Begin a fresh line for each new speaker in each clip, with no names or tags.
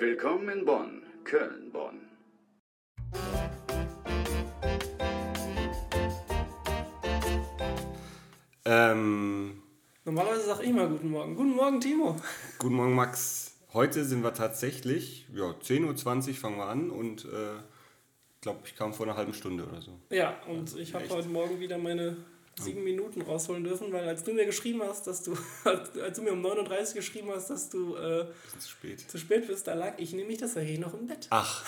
Willkommen in Bonn, Köln, Bonn.
Ähm,
Normalerweise sage ich mal Guten Morgen. Guten Morgen, Timo.
guten Morgen, Max. Heute sind wir tatsächlich, ja, 10.20 Uhr fangen wir an und äh, ich glaube, ich kam vor einer halben Stunde oder so.
Ja, und ich habe heute Morgen wieder meine sieben Minuten rausholen dürfen, weil als du mir geschrieben hast, dass du, als du mir um 39 geschrieben hast, dass du äh,
zu spät.
zu spät bist, da lag ich nämlich tatsächlich noch im Bett.
Ach.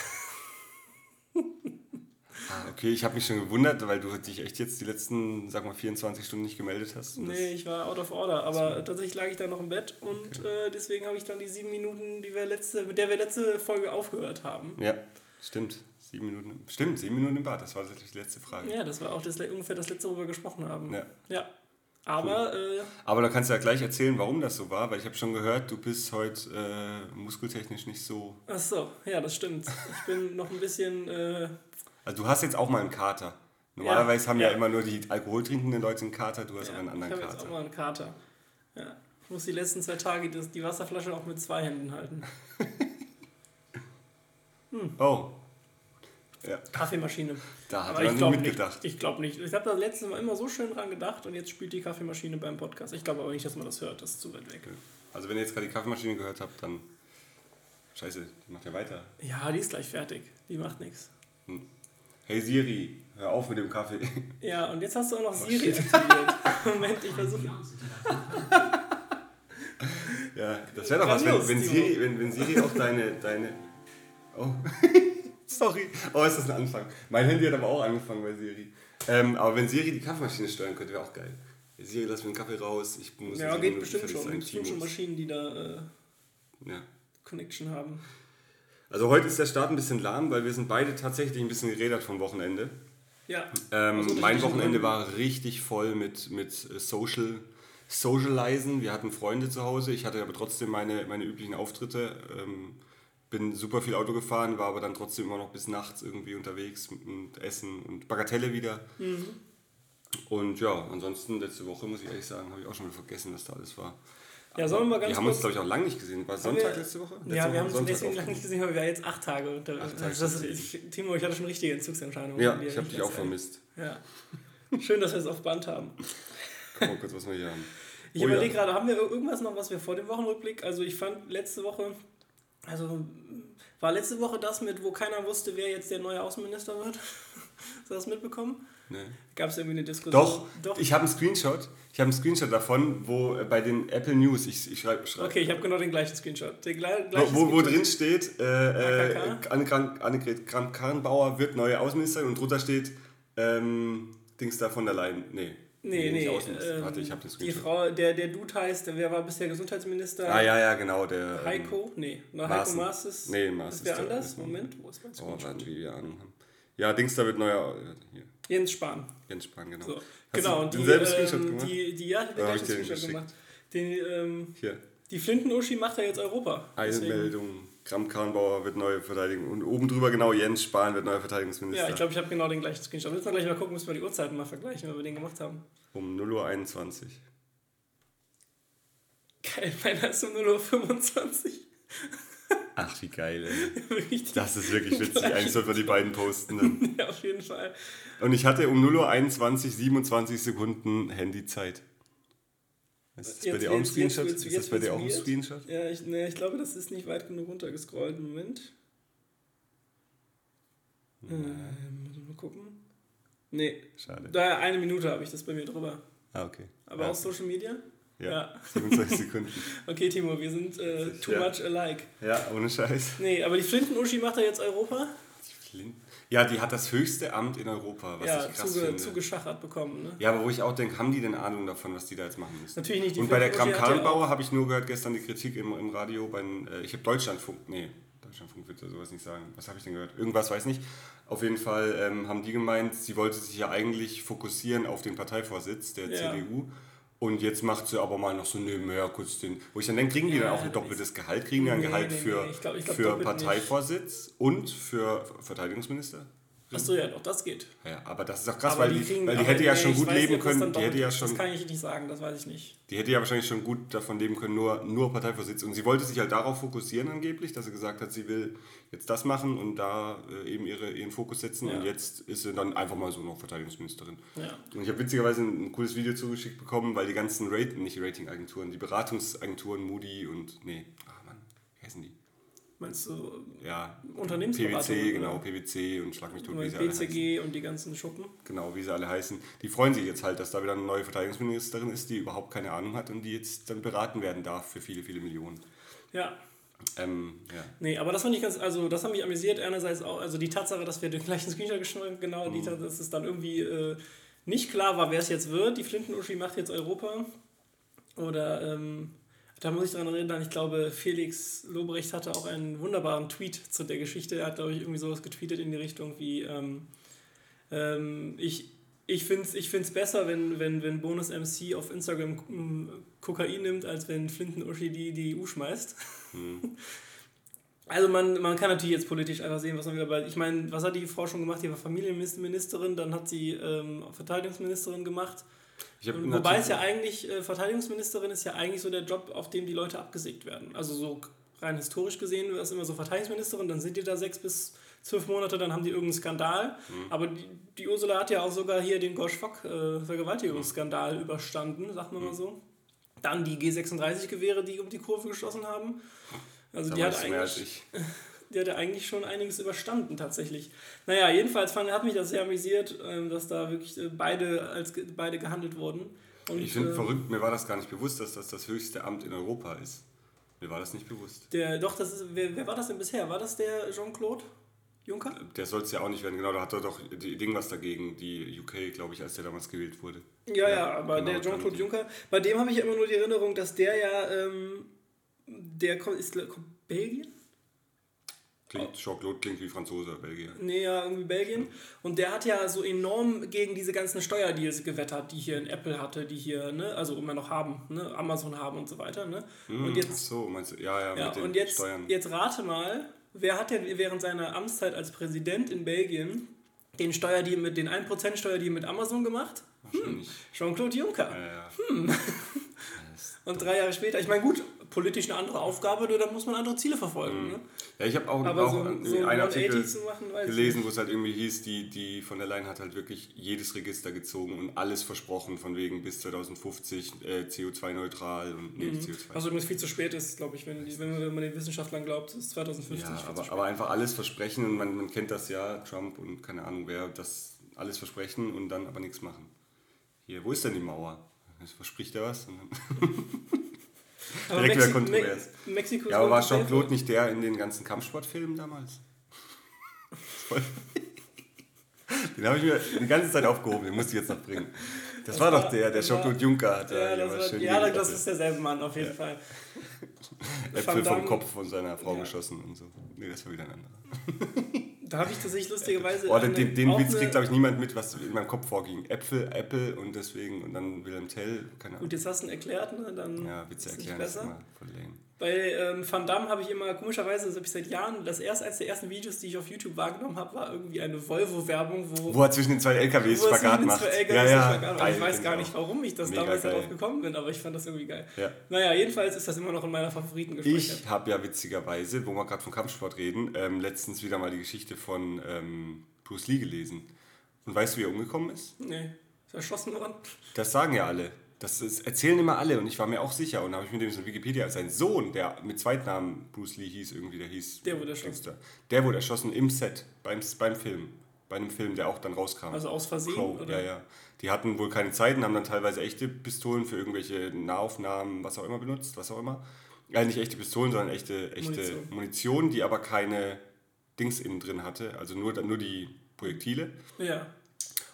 Ah, okay, ich habe mich schon gewundert, weil du dich echt jetzt die letzten, sag mal, 24 Stunden nicht gemeldet hast.
Nee, ich war out of order, aber tatsächlich lag ich da noch im Bett und äh, deswegen habe ich dann die sieben Minuten, die wir letzte, mit der wir letzte Folge aufgehört haben.
Ja, stimmt. Sieben Minuten. Stimmt, sieben Minuten im Bad. Das war tatsächlich die letzte Frage.
Ja, das war auch das, ungefähr das letzte, worüber wir gesprochen haben.
Ja.
Ja. Aber, äh,
Aber da kannst du ja gleich erzählen, warum das so war, weil ich habe schon gehört, du bist heute äh, muskeltechnisch nicht so.
ach so, ja, das stimmt. Ich bin noch ein bisschen, äh,
Also du hast jetzt auch mal einen Kater. Normalerweise haben ja,
ja.
immer nur die alkoholtrinkenden Leute einen Kater, du hast
ja,
aber einen
ich
anderen
habe jetzt auch
Kater.
mal einen Kater. Ja. Ich muss die letzten zwei Tage die Wasserflasche auch mit zwei Händen halten.
Oh. Ja,
Kaffeemaschine.
da hat
Aber
er
ich
nicht. mitgedacht.
Ich glaube nicht. Ich habe da letztes Mal immer so schön dran gedacht und jetzt spielt die Kaffeemaschine beim Podcast. Ich glaube aber nicht, dass man das hört. Das ist zu weit weg.
Also wenn ihr jetzt gerade die Kaffeemaschine gehört habt, dann. Scheiße, die macht ja weiter.
Ja, die ist gleich fertig. Die macht nichts.
Hey Siri, hör auf mit dem Kaffee.
Ja, und jetzt hast du auch noch
Oh,
Siri aktiviert. Moment, ich versuche.
Ja, das wäre doch was, wenn, wenn. Siri, wenn, wenn Siri auch deine, deine. Oh. Sorry. Oh, ist das ein Anfang. Mein Handy hat aber auch angefangen bei Siri. Ähm, aber wenn Siri die Kaffeemaschine steuern könnte, wäre auch geil. Siri, lass mir den Kaffee raus. Ich muss
Ja, geht
Minuten
bestimmt schon. Es gibt schon
Timos.
Maschinen, die da äh,
Ja.
Connection haben.
Also heute ist der Start ein bisschen lahm, weil wir sind beide tatsächlich ein bisschen gerädert vom Wochenende.
Ja.
Ähm,
Aus
mein Wochenende war richtig voll mit, mit äh, Social, Socializen. Wir hatten Freunde zu Hause. Ich hatte aber trotzdem meine, meine üblichen Auftritte. Ähm, bin super viel Auto gefahren, war aber dann trotzdem immer noch bis nachts irgendwie unterwegs und Essen und Bagatelle wieder.
Mhm.
Und ja, ansonsten letzte Woche, muss ich ehrlich sagen, habe ich auch schon wieder vergessen, was da alles war.
Ja, sollen wir mal ganz
wir haben uns, glaube ich, auch lange nicht gesehen. War Sonntag
wir-
letzte Woche? Letzte
Ja,
Woche
wir haben uns
Sonntag
deswegen lange nicht gesehen, weil wir jetzt acht Tage unter.
Acht Tage
das,
sind
ich, Timo, ich hatte schon richtige Entzugsentscheidungen.
Ja, ich habe dich auch vermisst.
Ja. Schön, dass wir es auf Band haben.
Guck mal kurz, was wir hier haben.
Ich
Oh ja.
überlege gerade, haben wir irgendwas noch, was wir vor dem Wochenrückblick? Also ich fand letzte Woche, also war letzte Woche das mit, wo keiner wusste, wer jetzt der neue Außenminister wird? Hast du das mitbekommen?
Nee.
Gab es irgendwie eine Diskussion?
Doch,
Doch.
ich habe einen Screenshot. Ich habe einen Screenshot davon, wo äh, bei den Apple News, ich, ich schreibe, schreib,
okay, ich habe genau den gleichen Screenshot. Den gle gleichen
wo, wo, wo drin steht, äh, äh, Annegret Kramp-Karrenbauer wird neue Außenministerin und drunter steht, ähm, Dings da von der Leyen. Nee.
Nee, nee. Ähm,
Warte, ich habe den
die. Frau, der, der Dude heißt, wer war bisher Gesundheitsminister?
Ah, ja, ja, genau. Der, ähm,
Heiko? Nee, na, Heiko. Maas ist.
Nee, Maas
ist wer
ist der-
anders? Moment, wo ist mein
Oh,
Screenshot?
warten, wie wir Ahnung haben. Ja, Dings da wird neuer. äh, Hier,
Jens Spahn.
Jens Spahn, genau.
So. Genau, und die, ähm,
gemacht?
die, die, ja, ich habe
Ah, ich dir den
Screenshot gemacht. Den, ähm,
Hier.
die Flinten-Uschi macht ja jetzt Europa. Deswegen-
Eilmeldung. Kramp-Karrenbauer wird neue Verteidigung. Und oben drüber genau Jens Spahn wird neuer Verteidigungsminister.
Ja, ich glaube, ich habe genau den gleichen Screenshot. Müssen wir gleich mal gucken, müssen wir die Uhrzeiten mal vergleichen, wenn wir den gemacht haben.
Um 0.21 Uhr.
Geil, meiner ist um 0.25 Uhr.
Ach, wie geil, ey. Das ist wirklich witzig. Eigentlich sollten wir die beiden posten. Dann.
Ja, auf jeden Fall.
Und ich hatte um 0.21 Uhr 27 Sekunden Handyzeit. Ist das bei dir auch ein Screenshot?
jetzt
Ist das bei dir auch ein. Screenshot?
Ja, ich, nee, ich glaube, das ist nicht weit genug runtergescrollt. Moment. Ähm, muss ich mal gucken. Nee,
Schade.
da eine Minute habe ich das bei mir drüber.
Ah, okay.
Aber
ja.
aus Social Media?
Ja. 27 Sekunden.
Okay, Timo, wir sind äh, too
Ja.
much alike.
Ja, ohne Scheiß.
Nee, aber die Flinten-Uschi macht ja jetzt Europa.
Flint. Ja, die hat das höchste Amt in Europa, was
ja,
ich krass
zuge,
finde.
zugeschachert bekommen. Ne?
Ja, aber wo ich auch denke, haben die denn Ahnung davon, was die da jetzt machen müssen?
Natürlich nicht. Die
Und bei der Kram Karrenbauer habe ich nur gehört gestern die Kritik im, im Radio. Bei, äh, ich habe Deutschlandfunk, nee, Deutschlandfunk wird ja sowas nicht sagen. Was habe ich denn gehört? Irgendwas, weiß nicht. Auf jeden Fall ähm, haben die gemeint, sie wollte sich ja eigentlich fokussieren auf den Parteivorsitz der
Ja.
CDU. Und jetzt macht sie aber mal noch so nebenher kurz den. Wo ich dann denke, kriegen die
Ja,
dann auch ein doppeltes Gehalt? Kriegen die ein Gehalt
nee,
für,
nee, ich glaub- ich glaub
für Parteivorsitz und für Verteidigungsminister?
Achso, ja, doch, das geht.
Ja, aber das ist auch krass,
Aber
weil die,
kriegen-
weil die hätte ja
nee,
schon gut leben können. Die hätte ja schon,
Das kann ich nicht sagen, das weiß ich nicht.
die hätte ja wahrscheinlich schon gut davon leben können, nur, nur Parteivorsitz. Und sie wollte sich halt darauf fokussieren angeblich, dass sie gesagt hat, sie will jetzt das machen und da äh, eben ihre, ihren Fokus setzen.
Ja.
Und jetzt ist sie dann einfach mal so noch Verteidigungsministerin.
Ja.
Und ich habe witzigerweise ein, ein cooles Video zugeschickt bekommen, weil die ganzen Rating, nicht Ratingagenturen, die Beratungsagenturen Moody und, nee, ach Mann, wie heißen die?
Meinst du
Ja,
Unternehmensberatung?
PwC, genau? PwC und Schlag mich tot, wie sie alle heißen.
BCG und die ganzen Schuppen?
Genau, wie sie alle heißen. Die freuen sich jetzt halt, dass da wieder eine neue Verteidigungsministerin ist, die überhaupt keine Ahnung hat und die jetzt dann beraten werden darf für viele, viele Millionen.
Ja.
Ähm, ja.
Nee, aber das fand ich ganz, also das hat mich amüsiert. Einerseits auch, also die Tatsache, dass wir den gleichen Screenshot geschrieben haben, genau,
Mhm.
die Tatsache, dass es dann irgendwie äh, nicht klar war, wer es jetzt wird. Die Flinten-Uschi macht jetzt Europa. Oder, ähm, da muss ich daran erinnern, ich glaube, Felix Lobrecht hatte auch einen wunderbaren Tweet zu der Geschichte. Er hat, glaube ich, irgendwie sowas getweetet in die Richtung wie, ähm, ähm, ich, ich finde es ich find's besser, wenn, wenn, wenn Bonus MC auf Instagram mm, Kokain nimmt, als wenn Flinten-Uschi die, die EU schmeißt. Also man, man kann natürlich jetzt politisch einfach sehen, was man will, aber ich meine, was hat die Frau schon gemacht? Die war Familienministerin, dann hat sie ähm, Verteidigungsministerin gemacht. Wobei es ja eigentlich, äh, Verteidigungsministerin ist ja eigentlich so der Job, auf dem die Leute abgesägt werden. Also so rein historisch gesehen ist immer so Verteidigungsministerin, dann sind die da sechs bis zwölf Monate, dann haben die irgendeinen Skandal.
Mhm.
Aber die, die Ursula hat ja auch sogar hier den Gosch Fock äh, Vergewaltigungsskandal überstanden, sagt man mal so. Dann die G36-Gewehre, die um die Kurve geschossen haben. Also
Da
die hat,
du mehr als
eigentlich,
ich.
die hat ja eigentlich schon einiges überstanden tatsächlich. Naja, jedenfalls fand, hat mich das sehr amüsiert, ähm, dass da wirklich äh, beide als beide gehandelt wurden. Und,
Ich finde
äh,
verrückt, mir war das gar nicht bewusst, dass das das höchste Amt in Europa ist. Mir war das nicht bewusst.
Der, doch, das ist, wer, wer war das denn bisher? War das der Jean-Claude Juncker?
Der soll es ja auch nicht werden, genau, da hat er doch die Ding was dagegen, die UK, glaube ich, als der damals gewählt wurde.
Ja, ja, aber
genau,
der Jean-Claude Juncker, bei dem habe ich ja immer nur die Erinnerung, dass der ja, ähm, der kommt, ist, kommt Belgien?
Klingt, Jean-Claude klingt wie Franzose, Belgier.
Nee, ja, irgendwie Belgien. Und der hat ja so enorm gegen diese ganzen Steuerdeals gewettert, die hier in Apple hatte, die hier, ne, also immer noch haben, ne, Amazon haben und so weiter, ne. und
Hm, Ach
jetzt,
so, meinst du, ja, ja,
ja,
mit den
und jetzt,
Steuern.
jetzt rate mal, wer hat denn während seiner Amtszeit als Präsident in Belgien den Steuerdeal mit, den 1% Steuerdeal mit Amazon gemacht?
Wahrscheinlich.
Jean-Claude Juncker.
Ja, ja.
Und drei Jahre später, ich meine, gut, politisch eine andere Aufgabe, dann muss man andere Ziele verfolgen. Ne?
ja, ich habe auch,
Aber
auch
so,
einen
so ein
Artikel
180 zu machen,
gelesen, wo es halt irgendwie hieß, die, die von der Leyen hat halt wirklich jedes Register gezogen und alles versprochen, von wegen bis 2050 äh, CO2-neutral und nee,
nicht.
CO2.
Was übrigens viel zu spät ist, glaube ich, wenn, wenn, man- den Wissenschaftlern glaubt, ist 2050
ja, aber, aber einfach alles versprechen und man, man kennt das ja, Trump und keine Ahnung wer, das alles versprechen und dann aber nichts machen. Hier, wo ist denn die Mauer? Jetzt verspricht er was
Aber
direkt wieder kontrovers.
Me Mexiko
Ja, aber war Jean-Claude nicht der in den ganzen Kampfsportfilmen damals? Den habe ich mir die ganze Zeit aufgehoben, den musste ich jetzt noch bringen. Das, war doch der, der
das
Jean-Claude Juncker hat
Ja, das, war,
schön
ja das ist derselbe Mann auf jeden Fall.
Äpfel vom Kopf von seiner Frau
Ja.
geschossen und so. Nee, das war wieder ein anderer.
Da habe ich tatsächlich lustigerweise.
Oh, den, den, Witz kriegt, glaube ich, niemand mit, was in meinem Kopf vorging. Äpfel, Apple und deswegen, und dann Wilhelm Tell, keine Ahnung.
Gut, jetzt hast du ihn erklärt, ne? dann
Ja, Witze erklären ist
besser.
immer voll lame.
Bei ähm, Van Damme habe ich immer, komischerweise, das habe ich seit Jahren, das erste, eines der ersten Videos, die ich auf YouTube wahrgenommen habe, war irgendwie eine Volvo-Werbung, wo,
Wo er zwischen den zwei LKWs Spagat macht.
LKWs
ja, ja, geil,
ich weiß
find
gar
ich
nicht, warum ich das
Mega
damals
geil.
darauf gekommen bin, aber ich fand das irgendwie geil.
Ja.
Naja, jedenfalls ist das immer noch in meiner Favoriten
Ich
gespeichert.
habe ja witzigerweise, wo wir gerade vom Kampfsport reden, ähm, letztens wieder mal die Geschichte von ähm, Bruce Lee gelesen. Und weißt du, wie er umgekommen ist?
Nee, ist erschossen worden.
Das sagen ja alle. Das ist, erzählen immer alle und ich war mir auch sicher. Und habe ich mit dem so in Wikipedia, sein Sohn, der mit Zweitnamen Bruce Lee hieß, irgendwie, der hieß.
Der wurde erschossen.
Der wurde erschossen im Set, beim, beim Film. Bei einem Film, der auch dann rauskam.
Also aus Versehen,
Crow,
oder?
ja, ja. Die hatten wohl keine Zeit und haben dann teilweise echte Pistolen für irgendwelche Nahaufnahmen, was auch immer benutzt, was auch immer. Ja, nicht echte Pistolen, sondern echte, echte
Munition.
Munition. die aber keine Dings innen drin hatte, also nur, nur die Projektile.
Ja.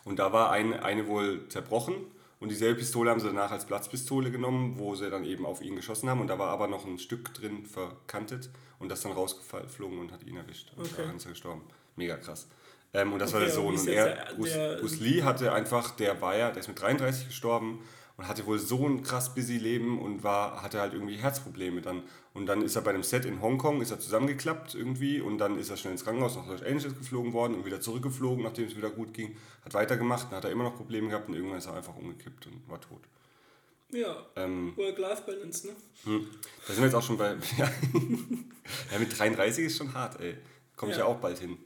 Und da war eine, eine wohl zerbrochen und dieselbe Pistole haben sie danach als Platzpistole genommen, wo sie dann eben auf ihn geschossen haben und da war aber noch ein Stück drin verkantet und das dann rausgeflogen und hat ihn erwischt. Und
Okay.
daran ist er gestorben. Mega krass. Ähm, und das
Okay,
war der Sohn. Und er, Bruce Lee hatte einfach, der war ja, der ist mit 33 gestorben und hatte wohl so ein krass busy Leben und war, hatte halt irgendwie Herzprobleme dann. Und dann ist er bei einem Set in Hongkong, ist er zusammengeklappt irgendwie und dann ist er schnell ins Krankenhaus nach Los Angeles geflogen worden und wieder zurückgeflogen, nachdem es wieder gut ging. Hat weitergemacht, dann hat er immer noch Probleme gehabt und irgendwann ist er einfach umgekippt und war tot.
Ja,
Ähm,
Work-Life-Balance, ne?
hm. Da sind wir jetzt auch schon bei. Ja, ja mit 33 ist schon hart, ey. Komme ich ja.
Ja.
auch bald hin.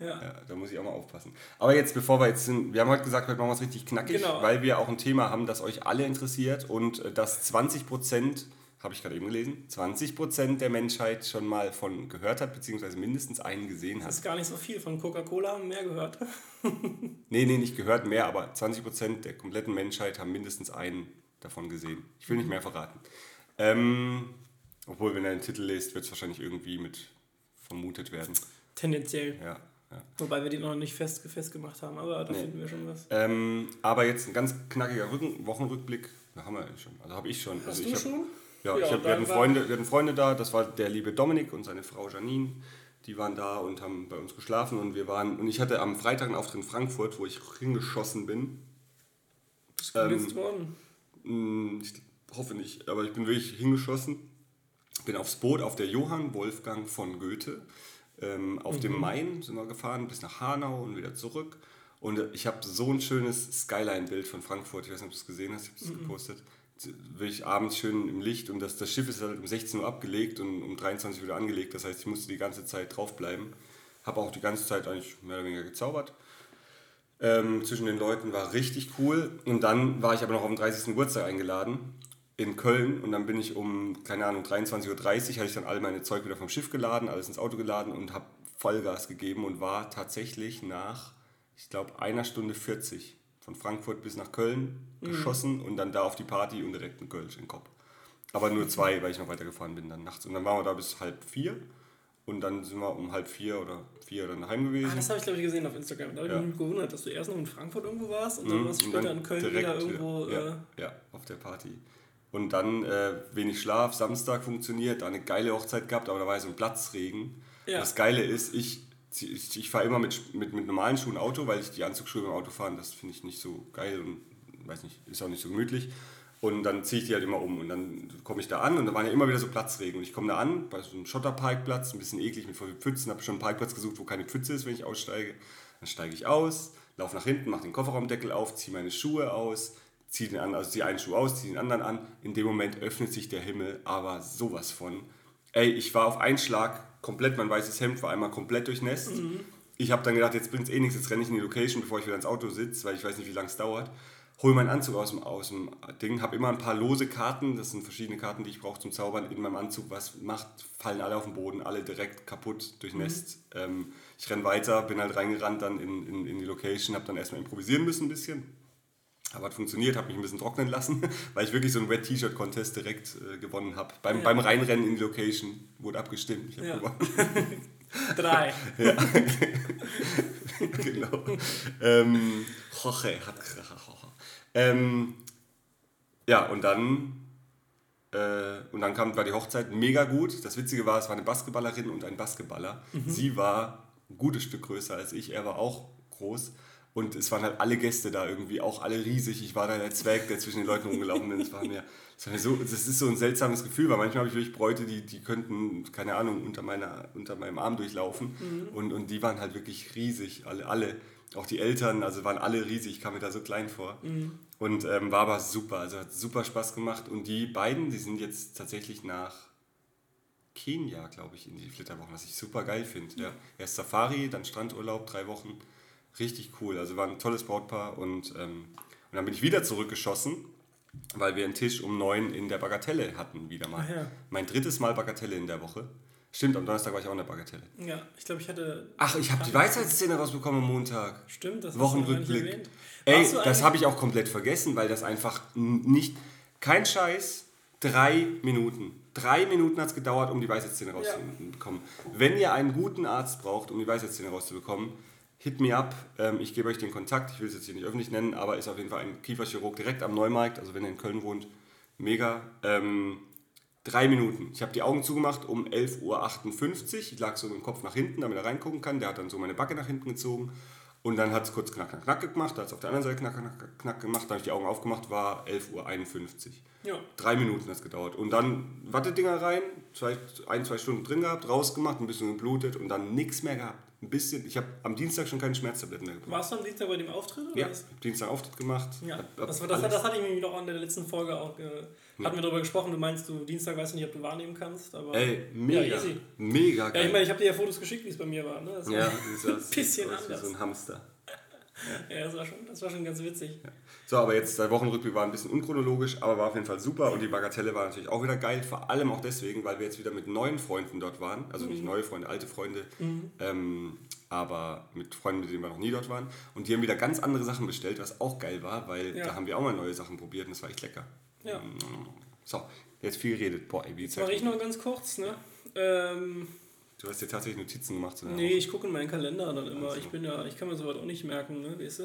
Ja.
Ja, da muss ich auch mal aufpassen. Aber jetzt, bevor wir jetzt sind, wir haben heute gesagt, heute machen wir es richtig knackig,
Genau.
weil wir auch ein Thema haben, das euch alle interessiert und äh, dass 20 Prozent, habe ich gerade eben gelesen, 20 Prozent der Menschheit schon mal von gehört hat, beziehungsweise mindestens einen gesehen
Das
hat.
ist gar nicht so viel. Von Coca-Cola haben mehr gehört.
Nee, nee, nicht gehört mehr, aber 20 Prozent der kompletten Menschheit haben mindestens einen davon gesehen. Ich will nicht mehr verraten. Ähm, obwohl, wenn er den Titel liest, wird es wahrscheinlich irgendwie mit vermutet werden.
Tendenziell.
Ja, ja.
Wobei wir die noch nicht fest, festgemacht haben, aber da
Nee.
finden wir schon was.
Ähm, aber jetzt ein ganz knackiger Rücken, Wochenrückblick. Da haben wir schon. Also habe ich schon.
Hast
also
du
ich hab,
schon?
Ja,
Ja,
ich hab, wir, hatten Freunde, wir hatten Freunde da. Das war der liebe Dominik und seine Frau Janine. Die waren da und haben bei uns geschlafen und wir waren. Und ich hatte am Freitag einen Auftritt in Frankfurt, wo ich hingeschossen bin.
Ist
Ähm,
genutzt worden.
Hm, Ich hoffe nicht, aber ich bin wirklich hingeschossen. Bin aufs Boot auf der Johann Wolfgang von Goethe. Ähm, auf
Mhm.
dem Main sind wir gefahren bis nach Hanau und wieder zurück. Und ich habe so ein schönes Skyline-Bild von Frankfurt. Ich weiß nicht, ob du es gesehen hast, ich habe es
Mhm.
gepostet. Wirklich abends schön im Licht und das, das Schiff ist halt um 16 Uhr abgelegt und um 23 Uhr wieder angelegt. Das heißt, ich musste die ganze Zeit draufbleiben. Habe auch die ganze Zeit eigentlich mehr oder weniger gezaubert ähm, zwischen den Leuten war richtig cool. Und dann war ich aber noch auf den 30. Geburtstag eingeladen in Köln und dann bin ich um, keine Ahnung, 23.30 Uhr, hatte ich dann all meine Zeug wieder vom Schiff geladen, alles ins Auto geladen und habe Vollgas gegeben und war tatsächlich nach, ich glaube, einer Stunde 40 von Frankfurt bis nach Köln geschossen und dann da auf die Party und direkt ein Kölsch in den Kopf. Aber nur zwei, weil ich noch weitergefahren bin dann nachts. Und dann waren wir da bis halb vier und dann sind wir um halb vier oder vier dann heim gewesen.
Ah, das habe ich, glaube ich, gesehen auf Instagram. Da habe ich
Ja.
mich gewundert, dass du erst noch in Frankfurt irgendwo warst und dann
Mhm,
warst du später
dann
in Köln wieder irgendwo.
Ja,
Äh,
ja, auf der Party. Und dann äh, wenig Schlaf, Samstag funktioniert, da eine geile Hochzeit gehabt, aber da war so ein Platzregen.
Ja.
Das Geile ist, ich, ich, ich fahre immer mit, mit, mit normalen Schuhen Auto, weil ich die Anzugsschuhe beim Autofahren, das finde ich nicht so geil und weiß nicht, ist auch nicht so gemütlich. Und dann ziehe ich die halt immer um und dann komme ich da an und da waren ja immer wieder so Platzregen. Und ich komme da an, bei so einem Schotterparkplatz, ein bisschen eklig mit voll viel Pfützen, habe schon einen Parkplatz gesucht, wo keine Pfütze ist, wenn ich aussteige. Dann steige ich aus, laufe nach hinten, mache den Kofferraumdeckel auf, ziehe meine Schuhe aus, ziehe den an, also ziehe einen Schuh aus, ziehe den anderen an. In dem Moment öffnet sich der Himmel, aber sowas von. Ey, ich war auf einen Schlag komplett, mein weißes Hemd war einmal komplett durchnässt. Ich habe dann gedacht, jetzt bringt es eh nichts, jetzt renne ich in die Location, bevor ich wieder ins Auto sitze, weil ich weiß nicht, wie lange es dauert. Hol meinen Anzug aus dem, aus dem Ding, habe immer ein paar lose Karten, das sind verschiedene Karten, die ich brauche zum Zaubern in meinem Anzug. Was macht, fallen alle auf den Boden, alle direkt kaputt, durchnässt. Ähm, ich renne weiter, bin halt reingerannt dann in, in, in die Location, habe dann erstmal improvisieren müssen ein bisschen. Aber hat funktioniert, habe mich ein bisschen trocknen lassen, weil ich wirklich so einen Wet-T-Shirt-Contest direkt äh, gewonnen habe. Beim,
Ja.
beim Reinrennen in die Location wurde abgestimmt. Ich habe
Ja.
gewonnen.
drei.
genau. ähm, Jorge hat ähm, Ja, und dann, äh, und dann kam, war die Hochzeit mega gut. Das Witzige war, es war eine Basketballerin und ein Basketballer. Sie war ein gutes Stück größer als ich, er war auch groß. Und es waren halt alle Gäste da irgendwie, auch alle riesig. Ich war da der Zwerg, der zwischen den Leuten rumgelaufen ist. Das war mir, das, war mir so, das ist so ein seltsames Gefühl, weil manchmal habe ich wirklich Bräute, die, die könnten, keine Ahnung, unter, meiner, unter meinem Arm durchlaufen. Und, und die waren halt wirklich riesig, alle, alle. Auch die Eltern, also waren alle riesig, ich kam mir da so klein vor. Und ähm, war aber super, also hat super Spaß gemacht. Und die beiden, die sind jetzt tatsächlich nach Kenia, glaube ich, in die Flitterwochen, was ich super geil finde. Ja. Erst Safari, dann Strandurlaub, drei Wochen. Richtig cool. Also war ein tolles Brautpaar. Und, ähm, und dann bin ich wieder zurückgeschossen, weil wir einen Tisch um neun in der Bagatelle hatten, wieder mal.
Ja.
Mein drittes Mal Bagatelle in der Woche. Stimmt, am Donnerstag war ich auch in der Bagatelle.
Ja, ich glaube, ich hatte.
Ach, ich habe die Weisheitsszene rausbekommen am Montag.
Stimmt, das
Wochenrückblick. Ey, das habe ich auch komplett vergessen, weil das einfach nicht, kein Scheiß, drei Minuten. Drei Minuten hat es gedauert, um die Weisheitszähne rauszubekommen. Wenn ihr einen guten Arzt braucht, um die Weisheitszähne rauszubekommen, hit me up. Ähm, ich gebe euch den Kontakt. Ich will es jetzt hier nicht öffentlich nennen, aber ist auf jeden Fall ein Kieferchirurg direkt am Neumarkt. Also wenn ihr in Köln wohnt, mega. Ähm, drei Minuten. Ich habe die Augen zugemacht um 11.58 Uhr. Ich lag so mit dem Kopf nach hinten, damit er reingucken kann. Der hat dann so meine Backe nach hinten gezogen. Und dann hat es kurz knack, knack, knack gemacht, da hat es auf der anderen Seite knack, knack, knack gemacht, dann habe ich die Augen aufgemacht, war 11.51 Uhr.
Ja.
Drei Minuten hat es gedauert. Und dann Wattedinger rein, zwei, ein, zwei Stunden drin gehabt, rausgemacht, ein bisschen geblutet und dann nichts mehr gehabt. Ein bisschen, ich habe am Dienstag schon keine Schmerztabletten mehr gebraucht.
Warst du am Dienstag bei dem Auftritt? Oder
Ja, Dienstag Auftritt gemacht.
Ja,
hab- hab
das, war, das, das hatte ich mir doch in der letzten Folge auch. Äh, hatten wir darüber gesprochen. Du meinst, du Dienstag weißt du nicht, ob du wahrnehmen kannst. Aber
Ey, mega.
Ja, easy.
mega
Ja,
geil.
ich meine, ich habe dir ja Fotos geschickt, wie es bei mir war. Ne? Das
ja, war-
bisschen
das war
anders.
So ein Hamster.
Ja, das war, schon, das war schon ganz witzig.
So, aber jetzt der Wochenrückblick war ein bisschen unchronologisch, aber war auf jeden Fall super und die Bagatelle war natürlich auch wieder geil, vor allem auch deswegen, weil wir jetzt wieder mit neuen Freunden dort waren, also
Mhm.
nicht neue Freunde, alte Freunde, ähm, aber mit Freunden, mit denen wir noch nie dort waren und die haben wieder ganz andere Sachen bestellt, was auch geil war, weil
Ja.
da haben wir auch mal neue Sachen probiert und das war echt lecker.
Ja.
So, jetzt viel geredet. Boah, ey, wie
Jetzt mache ich noch ganz kurz. Ne? Ähm,
Du hast dir tatsächlich Notizen gemacht zu der
nee, ich gucke in meinen Kalender dann immer. Ich bin ja, ich kann mir sowas auch nicht merken, ne? weißt du?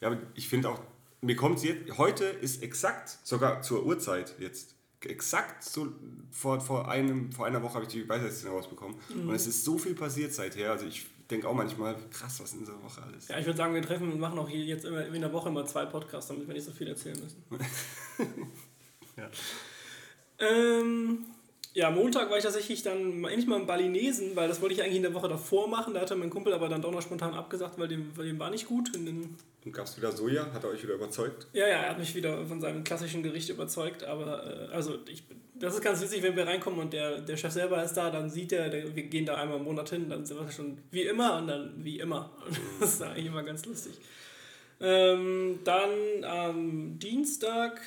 Ja, aber ich finde auch, mir kommt jetzt, heute ist exakt, sogar zur Uhrzeit jetzt, exakt so vor, vor, einem, vor einer Woche habe ich die Weisheitszähne rausbekommen.
Mhm.
Und es ist so viel passiert seither. Also ich denke auch manchmal, krass, was in dieser Woche alles.
Ja, ich würde sagen, wir treffen und machen auch hier jetzt immer in der Woche immer zwei Podcasts, damit wir nicht so viel erzählen müssen.
Ja.
Ähm, ja, Montag war ich tatsächlich dann endlich mal im Balinesen, weil das wollte ich eigentlich in der Woche davor machen. Da hatte mein Kumpel aber dann doch noch spontan abgesagt, weil dem, weil dem war nicht gut. Den,
Und gab es wieder Soja? Hat er euch wieder überzeugt?
ja, ja, er hat mich wieder von seinem klassischen Gericht überzeugt. Aber äh, also ich, das ist ganz witzig, wenn wir reinkommen und der, der Chef selber ist da, dann sieht er, der, wir gehen da einmal im Monat hin, dann sind wir schon wie immer und dann wie immer. Und das ist eigentlich immer ganz lustig. Ähm, dann am Dienstag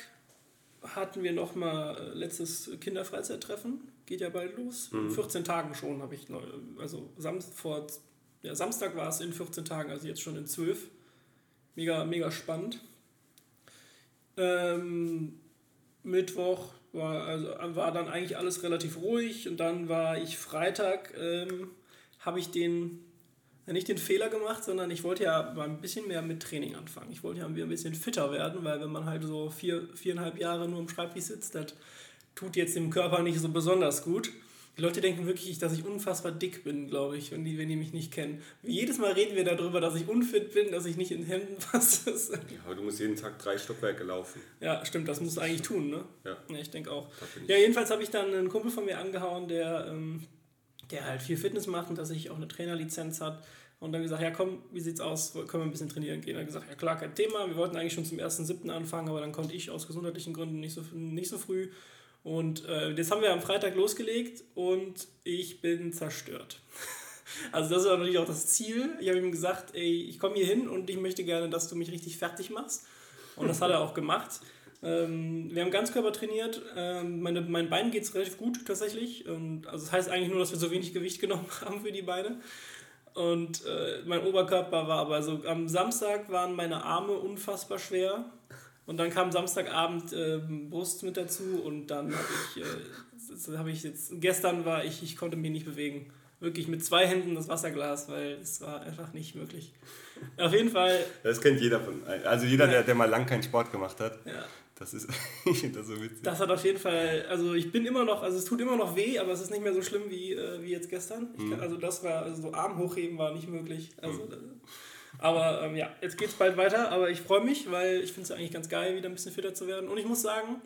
hatten wir noch mal äh, letztes Kinderfreizeittreffen. Geht ja bald los. In 14 Tagen schon habe ich neu, also Sam, vor ja, Samstag war es in 14 Tagen, also jetzt schon in 12. Mega, mega spannend. Ähm, Mittwoch war, also, war dann eigentlich alles relativ ruhig und dann war ich Freitag, ähm, habe ich den, nicht den Fehler gemacht, sondern ich wollte ja mal ein bisschen mehr mit Training anfangen. Ich wollte ja wieder ein bisschen fitter werden, weil wenn man halt so vier, viereinhalb Jahre nur im Schreibtisch sitzt, das tut jetzt dem Körper nicht so besonders gut. Die Leute denken wirklich, dass ich unfassbar dick bin, glaube ich, wenn die, wenn die mich nicht kennen. Jedes Mal reden wir darüber, dass ich unfit bin, dass ich nicht in Hemden passe.
Ja, aber du musst jeden Tag drei Stockwerke laufen.
Ja, stimmt, das musst du eigentlich tun, ne?
Ja.
Ja, ich denke auch. Ja, jedenfalls habe ich dann einen Kumpel von mir angehauen, der, ähm, der halt viel Fitness macht und dass ich auch eine Trainerlizenz hat. Und dann gesagt, ja komm, wie sieht's aus? Können wir ein bisschen trainieren gehen? Hat gesagt, ja klar, kein Thema. Wir wollten eigentlich schon zum 1.7. anfangen, aber dann konnte ich aus gesundheitlichen Gründen nicht so, nicht so früh. Und äh, jetzt haben wir am Freitag losgelegt und ich bin zerstört. Also das war natürlich auch das Ziel. Ich habe ihm gesagt, ey, ich komme hier hin und ich möchte gerne, dass du mich richtig fertig machst. Und das hat er auch gemacht. Ähm, wir haben Ganzkörper trainiert. Ähm, meine, mein Bein geht es relativ gut tatsächlich. Und, also das heißt eigentlich nur, dass wir so wenig Gewicht genommen haben für die Beine. Und äh, mein Oberkörper war aber so, am Samstag waren meine Arme unfassbar schwer. Und dann kam Samstagabend ähm, Brust mit dazu und dann habe ich, äh, hab ich jetzt, gestern war ich, ich konnte mich nicht bewegen. Wirklich mit zwei Händen das Wasserglas, weil es war einfach nicht möglich. Auf jeden Fall,
Das kennt jeder von. Also jeder, der, der mal lang keinen Sport gemacht hat.
ja,
Das ist, ich finde das so witzig.
Das hat auf jeden Fall, also ich bin immer noch, also es tut immer noch weh, aber es ist nicht mehr so schlimm wie, äh, wie jetzt gestern. Ich kann, also das war, also so Arm hochheben war nicht möglich. Also, das- aber ähm, ja, jetzt geht es bald weiter, aber ich freue mich, weil ich finde es eigentlich ganz geil, wieder ein bisschen fitter zu werden. Und ich muss sagen,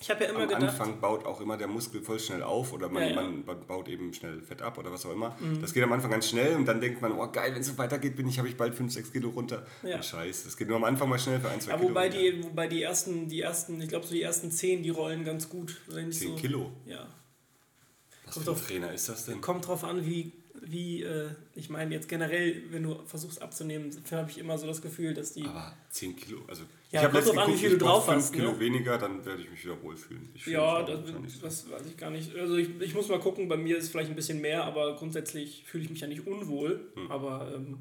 ich habe ja immer
Am
gedacht,
Anfang baut auch immer der Muskel voll schnell auf oder man,
Ja, ja.
man baut eben schnell Fett ab oder was auch immer. Das geht am Anfang ganz schnell und dann denkt man, oh geil, wenn es so weitergeht, bin ich, habe ich bald 5, 6 Kilo runter.
Ja.
Und Scheiß, das geht nur am Anfang mal schnell für 1, 2
ja,
Kilo.
wobei,
runter.
die, wobei die ersten, die ersten, ich glaube so die ersten 10, die rollen ganz gut. Wenn ich
10
so,
Kilo?
Ja.
Was
kommt
für ein Trainer ist das denn?
Kommt drauf an, wie, wie äh, ich meine, jetzt generell, wenn du versuchst abzunehmen, habe ich immer so das Gefühl, dass die.
Aber 10 Kilo, also
Ja,
ich habe letztens
an, wie
geguckt,
viel du drauf
5
hast,
Kilo
ne?
weniger, dann werde ich mich wieder wohlfühlen. Ich
Ja, das,
so.
das weiß ich gar nicht. Also ich, ich muss mal gucken, bei mir ist es vielleicht ein bisschen mehr, aber grundsätzlich fühle ich mich ja nicht unwohl.
Hm.
Aber ähm,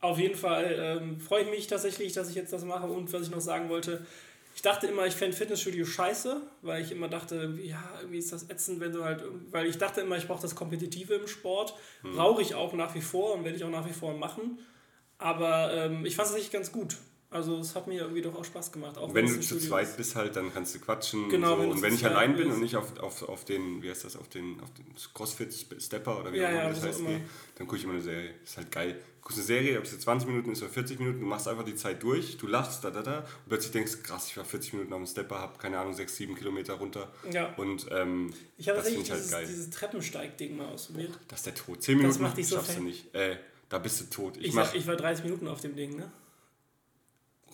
auf jeden Fall ähm, freue ich mich tatsächlich, dass ich jetzt das mache. Und was ich noch sagen wollte, ich dachte immer, ich fände Fitnessstudio scheiße, weil ich immer dachte, ja, irgendwie ist das ätzend, wenn du halt, weil ich dachte immer, ich brauche das Kompetitive im Sport. Brauche ich auch nach wie vor und werde ich auch nach wie vor machen. Aber ähm, ich fand es tatsächlich ganz gut. Also es hat mir irgendwie doch auch Spaß gemacht. Auch
Wenn du zu zweit
ist.
bist halt, dann kannst du quatschen
Genau,
und so.
wenn
Und wenn ich allein bin und nicht auf, auf, auf den, wie heißt das, auf den, auf den Crossfit-Stepper oder wie
Ja,
auch immer
ja,
das heißt, gehe, dann gucke ich immer eine Serie. Ist halt geil. Du guckst eine Serie, ob es jetzt 20 Minuten ist oder 40 Minuten, du machst einfach die Zeit durch, du lachst, da, da, da, und plötzlich denkst du, krass, ich war 40 Minuten auf dem Stepper, hab keine Ahnung, 6, 7 Kilometer runter.
Ja.
Und ähm,
Ich habe
das
tatsächlich
ich halt
dieses,
geil.
dieses Treppensteig-Ding mal ausprobiert.
Das ist der Tod. 10 Minuten
macht dich so
schaffst du
fett.
nicht. Äh, da bist du tot. Ich,
Ich,
mach
war, ich war 30 Minuten auf dem Ding, ne?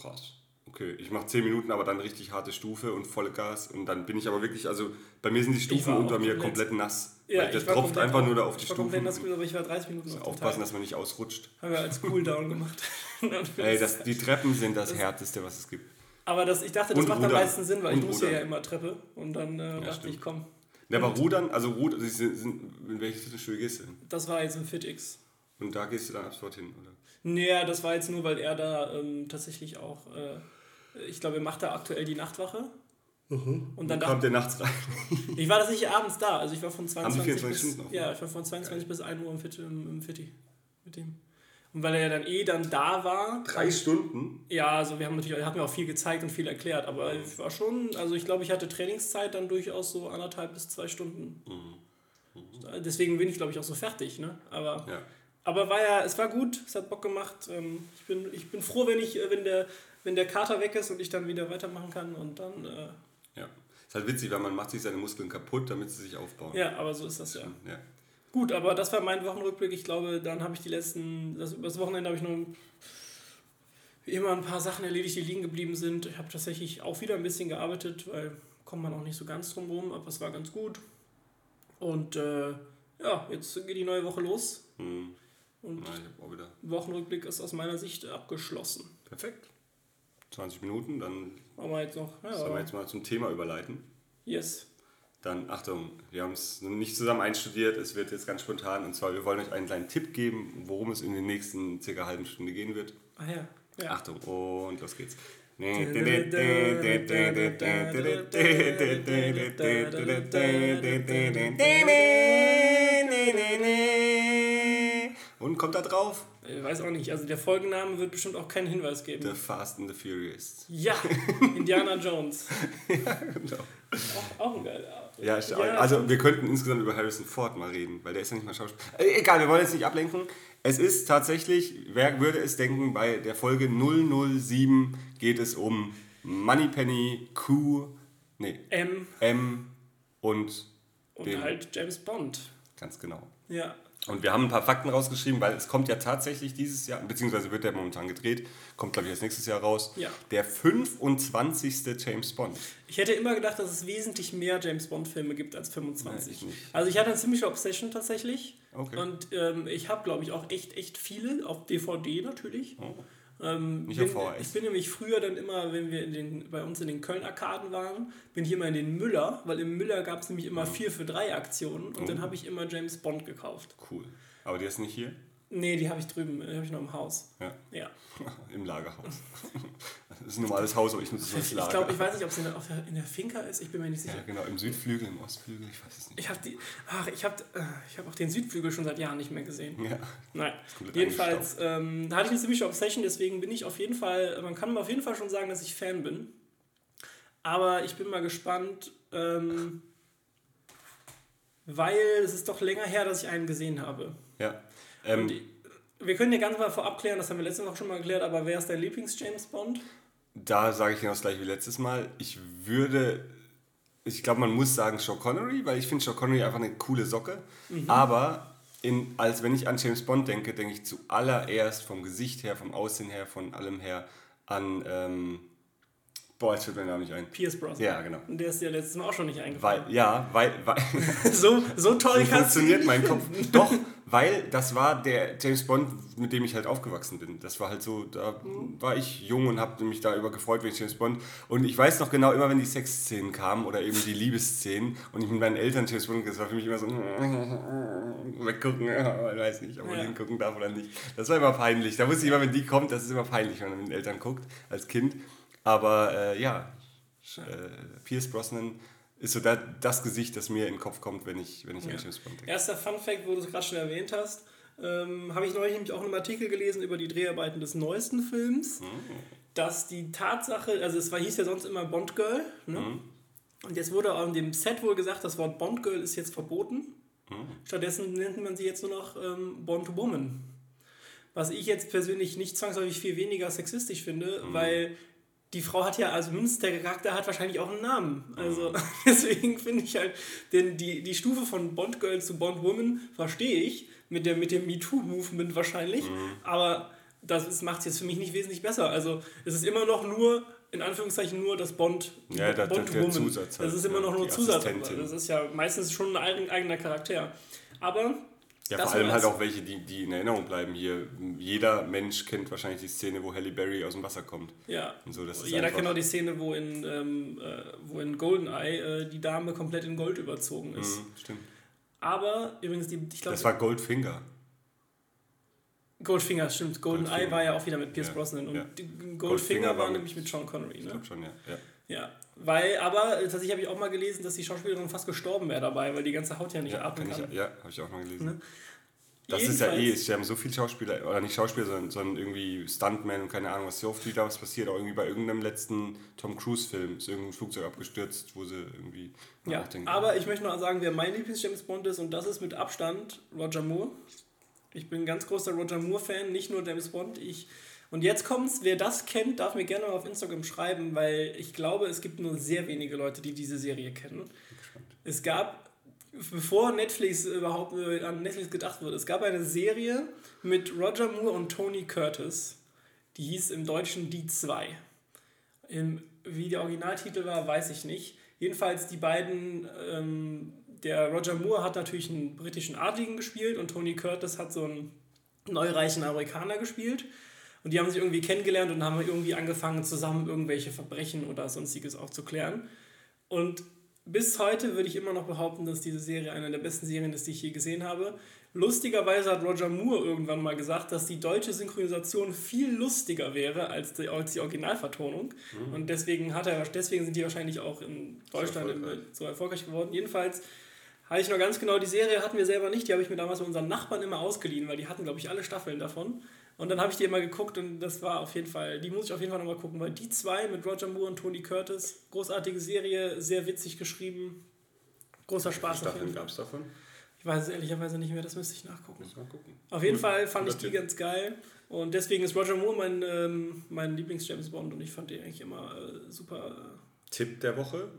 Krass. Okay, ich mache 10 Minuten, aber dann richtig harte Stufe und volle Gas. Und dann bin ich aber wirklich, also bei mir sind die Stufen unter mir
komplett-
nass.
Ja,
weil der
ich
tropft einfach nur da auf die
ich war
Stufen.
nass aber ich war 30 Minuten auf dem
Aufpassen, dass man nicht ausrutscht.
Haben wir als Cooldown gemacht.
Ey, das, die Treppen sind das Härteste, was es gibt.
aber das, ich dachte, das
Und
macht am
Rudern.
meisten Sinn, weil ich
Und
muss ja, ja immer Treppe. Und dann äh, dachte
stimmt.
ich, komm,
Ja, aber Rudern, also Rudern, Sie sind, sind, in welches Fitnessstudio gehst du denn?
das war jetzt ein FitX.
Und da gehst du dann ab sofort hin, oder?
Naja, das war jetzt nur, weil er da ähm, tatsächlich auch, äh, ich glaube, er macht da aktuell die Nachtwache.
Mhm.
Und dann
Kommt der nachts rein?
ich, war tatsächlich abends da. Also ich war von 22
24
bis,
Stunden
ja, ich war von 22 bis 1 Uhr im, Fit, im, im Fitti mit dem. Und weil er ja dann eh dann da war,
Drei Stunden?
Ja, also wir haben natürlich, er hat mir auch viel gezeigt und viel erklärt, aber ich war schon, also ich glaube, ich hatte Trainingszeit dann durchaus so anderthalb bis zwei Stunden. Deswegen bin ich, glaube ich, auch so fertig, ne? Aber,
Ja.
aber war ja, es war gut, es hat Bock gemacht. Ähm, Ich bin, ich bin froh, wenn ich, äh, wenn der, wenn der Kater weg ist und ich dann wieder weitermachen kann und dann, äh,
Ja. Ist halt witzig, weil man macht sich seine Muskeln kaputt, damit sie sich aufbauen.
ja, aber so ist das ja.
ja.
Gut, aber das war mein Wochenrückblick. Ich glaube, dann habe ich die letzten, das, das Wochenende habe ich noch wie immer ein paar Sachen erledigt, die liegen geblieben sind. Ich habe tatsächlich auch wieder ein bisschen gearbeitet, weil kommt man auch nicht so ganz drum rum, aber es war ganz gut. Und äh, ja, jetzt geht die neue Woche los.
Hm.
Und
wieder.
Wochenrückblick ist aus meiner Sicht abgeschlossen.
Perfekt. 20 Minuten, dann
Machen wir jetzt noch.
sollen wir
Ja,
jetzt mal zum Thema überleiten.
yes.
Dann, Achtung, wir haben es nicht zusammen einstudiert, es wird jetzt ganz spontan. Und zwar, wir wollen euch einen kleinen Tipp geben, worum es in den nächsten circa halben Stunde gehen wird.
Ah ja. ja.
Achtung, und los geht's. Und kommt da drauf?
Ich weiß auch nicht. Also der Folgenname wird bestimmt auch keinen Hinweis geben.
The Fast and the Furious.
Ja, Indiana Jones.
Genau.
Auch, auch ein geiler.
Ja, ja.
Ja.
also wir könnten insgesamt über Harrison Ford mal reden, weil der ist ja nicht mal Schauspieler. Äh, egal, wir wollen jetzt nicht ablenken. Es ist tatsächlich, wer würde es denken, bei der Folge 007 geht es um Moneypenny, Q, nee,
M
M und,
und halt James Bond.
ganz genau.
Ja.
Und wir haben ein paar Fakten rausgeschrieben, weil es kommt ja tatsächlich dieses Jahr, beziehungsweise wird der momentan gedreht, kommt glaube ich erst nächstes Jahr raus,
Ja.
der 25. James Bond.
Ich hätte immer gedacht, dass es wesentlich mehr James Bond-Filme gibt als 25.
Nein, ich.
Also ich hatte eine ziemliche Obsession tatsächlich.
Okay.
Und ähm, ich habe, glaube ich, auch echt, echt viele auf DVD natürlich. Ähm,
Nicht
bin. Ich bin nämlich früher dann immer, wenn wir in den, bei uns in den Köln-Arkaden waren, bin ich immer in den Müller, weil im Müller gab es nämlich immer 4 für 3 Aktionen und dann habe ich immer James Bond gekauft.
Cool. Aber der ist nicht hier?
Nee, die habe ich drüben, die habe ich noch im Haus.
Ja.
Ja.
Im Lagerhaus. Das ist ein normales Haus, aber ich nutze es als
Ich
Lager.
glaube, ich weiß nicht, ob es in in der Finca ist, ich bin mir nicht sicher.
Ja, genau, im Südflügel, im Ostflügel, ich weiß es nicht.
Ich habe die, ach, ich habe, äh, ich habe auch den Südflügel schon seit Jahren nicht mehr gesehen.
Ja,
Nein. Jedenfalls, ähm, da hatte ich eine ziemliche Obsession, deswegen bin ich auf jeden Fall, man kann auf jeden Fall schon sagen, dass ich Fan bin. Aber ich bin mal gespannt, ähm, weil es ist doch länger her, dass ich einen gesehen habe.
ja. Ähm,
Wir können ja ganz mal vorab klären, das haben wir letzte Woche schon mal geklärt, aber wer ist dein Lieblings-James Bond?
da sage ich genau das gleiche wie letztes Mal. Ich würde, ich glaube, man muss sagen Sean Connery, weil ich finde Sean Connery einfach eine coole Socke.
Mhm.
Aber in, als wenn ich an James Bond denke, denke ich zuallererst vom Gesicht her, vom Aussehen her, von allem her an, ähm, boah, jetzt fällt mir der Name nicht ein.
Pierce Brosnan.
Ja, genau.
Und der ist dir letztes Mal auch schon nicht eingefallen.
Weil, ja, weil, weil
so, so toll
So
kannst du
funktioniert mein Kopf. Doch, weil das war der James Bond, mit dem ich halt aufgewachsen bin. Das war halt so, da war ich jung und habe mich darüber gefreut, wenn ich James Bond. Und ich weiß noch genau, immer wenn die Sexszenen kamen oder eben die Liebesszenen und ich mit meinen Eltern James Bond, das war für mich immer so, weggucken, ich weiß nicht, ob man
Ja.
hingucken darf oder nicht. Das war immer peinlich. Da wusste ich immer, wenn die kommt, das ist immer peinlich, wenn man mit den Eltern guckt, als Kind. Aber äh, ja, äh, Pierce Brosnan ist so da, das Gesicht, das mir in den Kopf kommt, wenn ich, wenn ich an
Ja.
James Bond denke.
Erster Fun Fact, wo du es gerade schon erwähnt hast, ähm, habe ich neulich nämlich auch einen Artikel gelesen über die Dreharbeiten des neuesten Films. dass die Tatsache, also es war, hieß ja sonst immer Bond Girl, ne? Und jetzt wurde auch in dem Set wohl gesagt, das Wort Bond Girl ist jetzt verboten. Stattdessen nennt man sie jetzt nur noch ähm, Bond Woman. Was ich jetzt persönlich nicht zwangsläufig viel weniger sexistisch finde, weil die Frau hat ja, also mindestens der Charakter hat wahrscheinlich auch einen Namen. Also deswegen finde ich halt, denn die, die Stufe von Bond Girl zu Bond Woman verstehe ich, mit, der, mit dem MeToo-Movement wahrscheinlich, aber das macht es jetzt für mich nicht wesentlich besser. Also es ist immer noch nur, in Anführungszeichen nur das Bond,
Ja, der- der- der Zusatz halt,
das ist immer noch nur Zusatz. Das ist ja meistens schon ein eigen- eigener Charakter. Aber
Ja,
das
vor allem halt auch welche, die, die in Erinnerung bleiben hier. Jeder Mensch kennt wahrscheinlich die Szene, wo Halle Berry aus dem Wasser kommt.
Ja.
Und so, das
Jeder kennt auch die Szene, wo in, ähm, äh, wo in Goldeneye äh, die Dame komplett in Gold überzogen ist.
Mhm, stimmt.
Aber übrigens, die, ich glaube,
Das war Goldfinger.
Goldfinger, stimmt. Goldeneye
Goldfinger.
war ja auch wieder mit Pierce
Ja,
Brosnan. Und
ja.
Goldfinger,
Goldfinger
war
mit-
nämlich mit Sean Connery.
Ich
Ne?
glaube schon, ja. ja.
Ja. Weil, aber äh, tatsächlich habe ich auch mal gelesen, dass die Schauspielerin fast gestorben wäre dabei, weil die ganze Haut ja nicht
Ja,
atmen
kann ich, ja habe ich auch mal gelesen.
Ne?
Das ist ja eh,
Jedenfalls-
es sterben so viele Schauspieler, oder nicht Schauspieler, sondern, sondern irgendwie Stuntmen und keine Ahnung, was so oft wieder was passiert. Auch irgendwie bei irgendeinem letzten Tom Cruise-Film ist irgendein Flugzeug abgestürzt, wo sie irgendwie.
Ja,
denken,
aber ich möchte noch sagen, wer mein Lieblings-James Bond ist, und das ist mit Abstand Roger Moore. Ich bin ein ganz großer Roger Moore-Fan, nicht nur James Bond. Ich, und jetzt kommt's, wer das kennt, darf mir gerne mal auf Instagram schreiben, weil ich glaube, es gibt nur sehr wenige Leute, die diese Serie kennen. Es gab, bevor Netflix überhaupt an Netflix gedacht wurde, es gab eine Serie mit Roger Moore und Tony Curtis, die hieß im Deutschen Die Zwei. Im, wie der Originaltitel war, weiß ich nicht. Jedenfalls die beiden, ähm, der Roger Moore hat natürlich einen britischen Adligen gespielt und Tony Curtis hat so einen neureichen Amerikaner gespielt. Und die haben sich irgendwie kennengelernt und haben irgendwie angefangen, zusammen irgendwelche Verbrechen oder sonstiges aufzuklären. Und bis heute würde ich immer noch behaupten, dass diese Serie eine der besten Serien ist, die ich je gesehen habe. Lustigerweise hat Roger Moore irgendwann mal gesagt, dass die deutsche Synchronisation viel lustiger wäre als die, als die Originalvertonung. Und deswegen, hat er, deswegen sind die wahrscheinlich auch in Deutschland so
erfolgreich.
erfolgreich, so erfolgreich geworden. Jedenfalls habe ich noch ganz genau, die Serie hatten wir selber nicht, die habe ich mir damals bei unseren Nachbarn immer ausgeliehen, weil die hatten, glaube ich, alle Staffeln davon. Und dann habe ich die immer geguckt und das war auf jeden Fall, die muss ich auf jeden Fall nochmal gucken, weil die zwei mit Roger Moore und Tony Curtis, großartige Serie, sehr witzig geschrieben, großer Spaß
Staffeln gab es davon?
Ich weiß es ehrlicherweise nicht mehr, das müsste ich nachgucken. Auf jeden
Gut,
Fall fand ich die ganz geil und deswegen ist Roger Moore mein, ähm, mein Lieblings-James Bond und ich fand den eigentlich immer äh, super.
Tipp der Woche: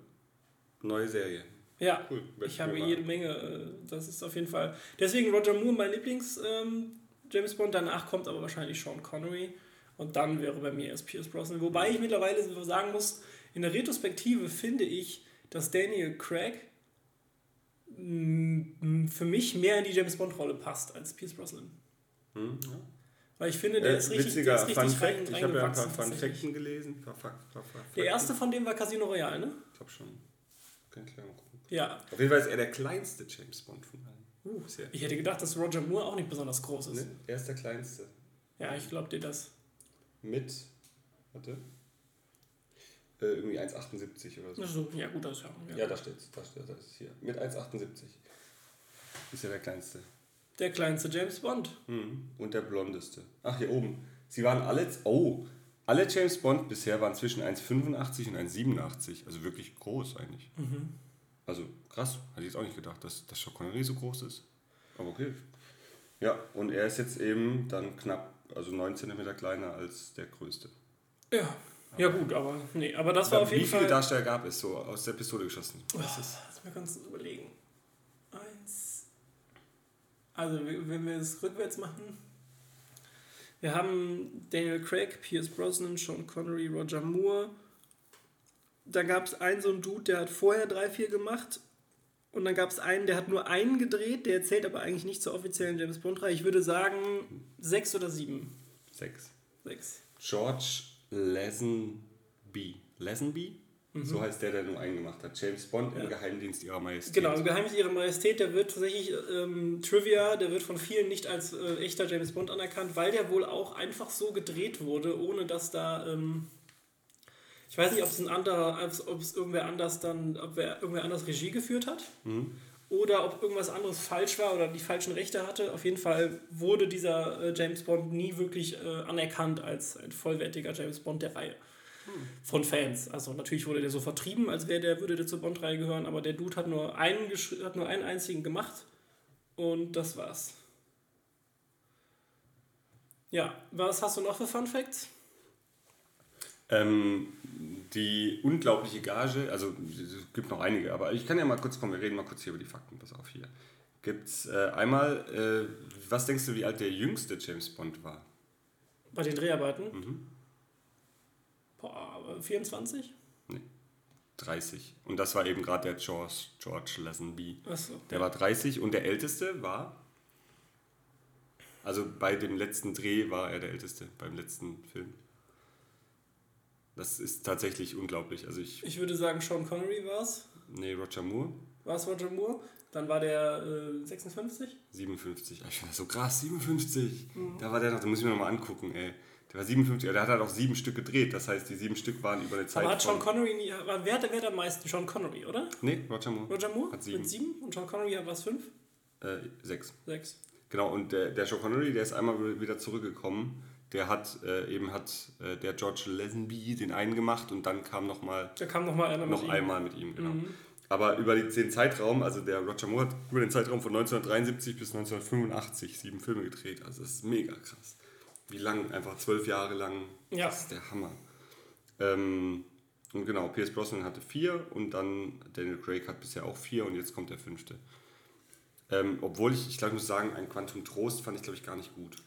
neue Serie.
Äh, ja,
Cool.
ich habe jede Menge, äh, das ist auf jeden Fall. Deswegen Roger Moore mein Lieblings ähm, James Bond, danach kommt aber wahrscheinlich Sean Connery und dann wäre bei mir erst Pierce Brosnan. Wobei ich mittlerweile sagen muss, in der Retrospektive finde ich, dass Daniel Craig für mich mehr in die James Bond Rolle passt als Pierce Brosnan.
Hm, ja.
Weil ich finde, der
Äh,
ist richtig,
witziger
der ist
Fun
richtig rein,
Fact: Ich habe ja ein paar. Fun. Fakten gelesen. Paar Fak- paar- paar
Der erste von dem war Casino Royale, ne?
Ich glaube schon. Gucken.
Ja.
Auf jeden Fall ist er der kleinste James Bond von allen.
Uh, ich hätte gedacht, dass Roger Moore auch nicht besonders groß ist.
Ne? Er ist der kleinste.
Ja, ich glaube dir das.
Mit, warte, äh, irgendwie 1,78 oder so.
Also, ja, gut, das ist ja. ja.
Ja, da steht's. Da steht das ist hier. Mit 1,78 ist er der kleinste.
Der kleinste James Bond.
Mhm. Und der blondeste. Ach, hier oben. Sie waren alle, oh, alle James Bond bisher waren zwischen 1,85 und 1,87. Also wirklich groß eigentlich. Also krass, hätte ich jetzt auch nicht gedacht, dass, dass Sean Connery so groß ist. Aber okay. Ja, und er ist jetzt eben dann knapp, also 9 cm kleiner als der größte.
Ja. Ja, gut, aber nee, aber das war auf jeden
Wie viele
Fall.
Darsteller gab es so aus der Pistole geschossen?
Oh, lass mal ganz überlegen. Eins. Also, wenn wir es rückwärts machen. Wir haben Daniel Craig, Pierce Brosnan, Sean Connery, Roger Moore. Da gab es einen so einen Dude, der hat vorher drei, vier gemacht. Und dann gab es einen, der hat nur einen gedreht, der zählt aber eigentlich nicht zur offiziellen James Bond-Reihe. Ich würde sagen sechs oder sieben.
Sechs.
Sechs.
George Lazenby. Lazenby? So heißt der, der nur einen gemacht hat. James Bond im
Mhm. Ja.
Geheimdienst ihrer Majestät.
Genau, im Geheimnis ihrer Majestät, der wird tatsächlich ähm, Trivia, der wird von vielen nicht als äh, echter James Bond anerkannt, weil der wohl auch einfach so gedreht wurde, ohne dass da. Ähm, ich weiß nicht, ob es ein anderer, ob es irgendwer anders dann, ob wer, irgendwer anders Regie geführt hat.
Mhm.
oder ob irgendwas anderes falsch war oder die falschen Rechte hatte. Auf jeden Fall wurde dieser äh, James Bond nie wirklich äh, anerkannt als ein vollwertiger James Bond der Reihe. Von Fans. Also natürlich wurde der so vertrieben, als wäre der, würde der zur Bond-Reihe gehören, aber der Dude hat nur einen hat nur einen einzigen gemacht und das war's. Ja, was hast du noch für Fun Facts?
Ähm, die unglaubliche Gage, also es gibt noch einige, aber ich kann ja mal kurz kommen, wir reden mal kurz hier über die Fakten, pass auf hier. Gibt's äh, einmal, äh, was denkst du, wie alt der jüngste James Bond war?
Bei den Dreharbeiten? Boah, 24?
30. Und das war eben gerade der George, George Lazenby.
Achso.
Der war 30 und der älteste war, also bei dem letzten Dreh war er der älteste, beim letzten Film. Das ist tatsächlich unglaublich. Also ich,
Ich würde sagen, Sean Connery war es.
nee, Roger Moore,
War es Roger Moore? Dann war der äh, 56?
57. Ich finde das so krass, 57. Da war der noch, da muss ich mir nochmal angucken, ey. Der war 57, der hat halt auch sieben Stück gedreht. Das heißt, die sieben Stück waren über eine Zeit
Aber hat Sean. Connery nie. Wer, hat- hat am meisten? Sean Connery, oder?
Nee, Roger Moore.
Roger Moore?
Hat sieben.
Mit sieben? Und Sean Connery hat was? Fünf?
Äh, sechs.
Sechs.
Genau, und der, der Sean Connery, der ist einmal wieder zurückgekommen. Der hat äh, eben hat äh, der George Lazenby den einen gemacht und dann kam nochmal
Da kam noch mal einer
noch
mit ihm.
einmal mit ihm, genau. Aber über den Zeitraum, also der Roger Moore hat über den Zeitraum von 1973 bis 1985 sieben Filme gedreht. Also das ist mega krass. Wie lang, einfach zwölf Jahre lang.
Ja.
Das ist der Hammer. Ähm, und genau, Pierce Brosnan hatte vier und dann Daniel Craig hat bisher auch vier und jetzt kommt der fünfte. Ähm, obwohl ich, ich glaube, ich muss sagen, ein Quantum Trost fand ich, glaube ich, gar nicht gut.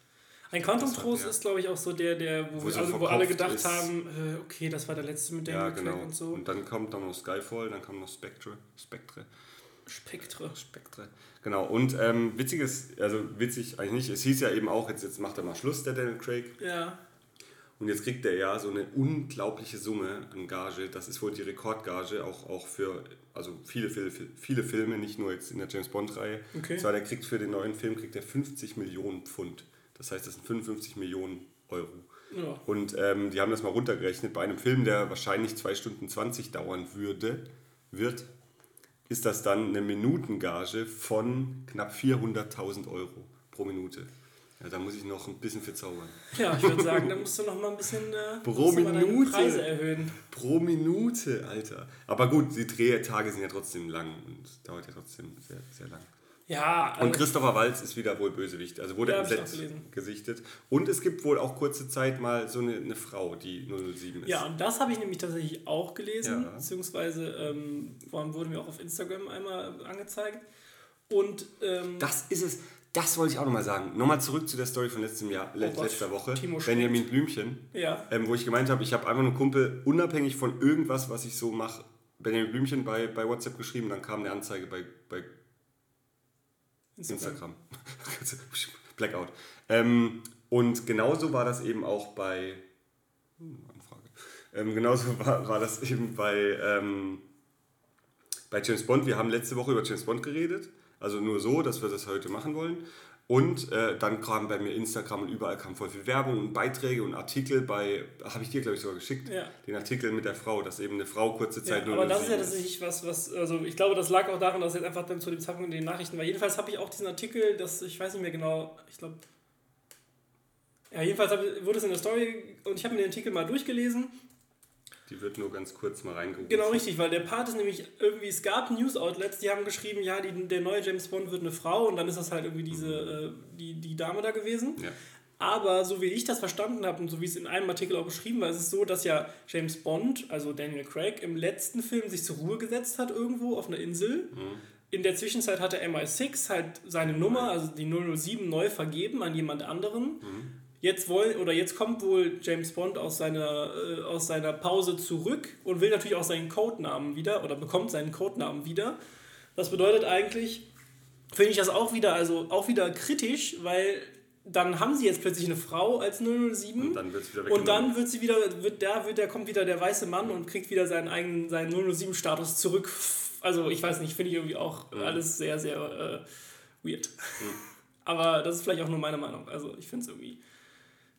Ein Quantum Trost ist, glaube ich, auch so der, der wo,
Wo
wir
so
alle, wo alle gedacht
ist.
haben, äh, okay, das war der letzte mit Daniel
Ja,
Craig
genau.
und so.
Und dann kommt dann noch Skyfall, dann kam noch Spectre. Spectre.
Spektre.
Spektre. Genau, und ähm, witziges, also witzig eigentlich nicht, es hieß ja eben auch, jetzt, jetzt macht er mal Schluss, der Daniel Craig.
Ja.
Und jetzt kriegt er ja so eine unglaubliche Summe an Gage. Das ist wohl die Rekordgage, auch, auch für also viele, viele, viele Filme, nicht nur jetzt in der James Bond-Reihe.
Okay.
Und zwar, der kriegt für den neuen Film kriegt er 50 Millionen Pfund. Das heißt, das sind 55 Millionen Euro.
ja.
Und ähm, die haben das mal runtergerechnet. Bei einem Film, der wahrscheinlich 2 Stunden 20 dauern würde, wird, ist das dann eine Minutengage von knapp 400.000 Euro pro Minute. Ja, da muss ich noch ein bisschen verzaubern.
Ja, ich würde sagen, da musst du noch mal ein bisschen äh,
Pro Minute.
Preise erhöhen.
Pro Minute, Alter. Aber gut, die Drehtage sind ja trotzdem lang und dauert ja trotzdem sehr, sehr lang.
Ja,
Und
also,
Christopher Waltz ist wieder wohl Bösewicht. Also wurde
Ja, gelesen.
gesichtet. Und es gibt wohl auch kurze Zeit mal so eine, eine Frau, die 007 ist.
ja, und das habe ich nämlich tatsächlich auch gelesen,
Ja.
beziehungsweise ähm, vor allem wurde mir auch auf Instagram einmal angezeigt. Und ähm,
Das ist es. Das wollte ich auch nochmal sagen. Nochmal zurück zu der Story von letztem Jahr,
Oh Gott,
letzter Woche.
Timo
Benjamin Blümchen.
ja,
Ähm, wo ich gemeint habe, ich habe einfach einen Kumpel, unabhängig von irgendwas, was ich so mache, Benjamin Blümchen bei, bei WhatsApp geschrieben, dann kam eine Anzeige bei, bei Instagram. Blackout. Ähm, und genauso war das eben auch bei. Hm, Anfrage. Ähm, genauso war, war das eben bei, ähm, bei James Bond. Wir haben letzte Woche über James Bond geredet. Also nur so, dass wir das heute machen wollen. Und äh, dann kam bei mir Instagram und überall kam voll viel Werbung und Beiträge und Artikel bei, habe ich dir glaube ich sogar geschickt,
Ja.
den Artikel mit der Frau, dass eben eine Frau kurze Zeit
Ja,
nur
aber das ist ja
07
tatsächlich was, was, also ich glaube, das lag auch daran, dass jetzt einfach dann zu dem Zeitpunkt in den Nachrichten war. Jedenfalls habe ich auch diesen Artikel, das, ich weiß nicht mehr genau, ich glaube, ja, jedenfalls wurde es in der Story und ich habe mir den Artikel mal durchgelesen.
Die wird nur ganz kurz mal reingerufen.
Genau richtig, weil der Part ist nämlich irgendwie, es gab News-Outlets, die haben geschrieben, ja, die, der neue James Bond wird eine Frau und dann ist das halt irgendwie diese, äh, die, die Dame da gewesen.
Ja.
Aber so wie ich das verstanden habe und so wie es in einem Artikel auch beschrieben war, ist es so, dass ja James Bond, also Daniel Craig, im letzten Film sich zur Ruhe gesetzt hat irgendwo auf einer Insel. In der Zwischenzeit hatte MI6 halt seine Nummer, also die 007, neu vergeben an jemand anderen. Jetzt wollen oder jetzt kommt wohl James Bond aus seiner, äh, aus seiner Pause zurück und will natürlich auch seinen Codenamen wieder oder bekommt seinen Codenamen wieder. Das bedeutet eigentlich, finde ich das auch wieder, also auch wieder kritisch, weil dann haben sie jetzt plötzlich eine Frau als 007
Und dann wird wieder
und dann wird sie wieder, wird da, wird, da kommt wieder der weiße Mann und kriegt wieder seinen eigenen, seinen 007-Status zurück. Also ich weiß nicht, finde ich irgendwie auch alles sehr, sehr äh, weird. Aber das ist vielleicht auch nur meine Meinung. Also ich finde es irgendwie,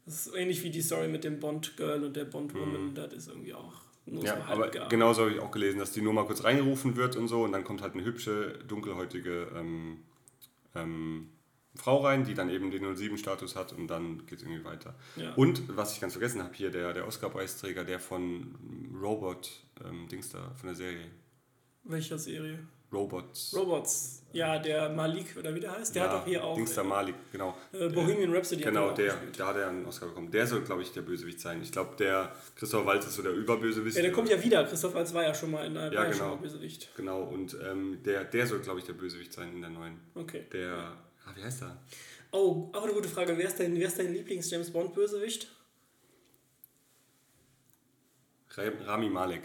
das ist ähnlich wie die Story mit dem Bond-Girl und der Bond-Woman, das ist irgendwie auch Nur
Ja,
so
aber
halbgar.
genauso habe ich auch gelesen, dass die nur mal kurz reingerufen wird und so und dann kommt halt eine hübsche, dunkelhäutige ähm, ähm, Frau rein, die dann eben den 07-Status hat und dann geht es irgendwie weiter.
Ja.
Und was ich ganz vergessen habe hier, der, der Oscar-Preisträger, der von Robot, ähm, Dings da, von der Serie.
Welcher Serie?
Robots.
Robots. Ja, der Malik, oder wie der heißt, der
ja,
hat auch hier auch
Dings da Malik, genau.
äh, Bohemian Rhapsody.
Genau,
er
der, da hat er einen Oscar bekommen. Der soll, glaube ich, der Bösewicht sein. Ich glaube, der Christoph Waltz ist so der Überbösewicht.
Ja, der kommt ja wieder. Christoph Waltz war ja schon mal in einer
Ja,
ja
genau.
Bösewicht.
Genau, und ähm, der, der soll, glaube ich, der Bösewicht sein in der neuen.
Okay.
Der, ah, wie heißt er?
Oh, auch eine gute Frage. Wer ist dein, wer ist dein Lieblings-James Bond-Bösewicht?
Ra- Rami Malek.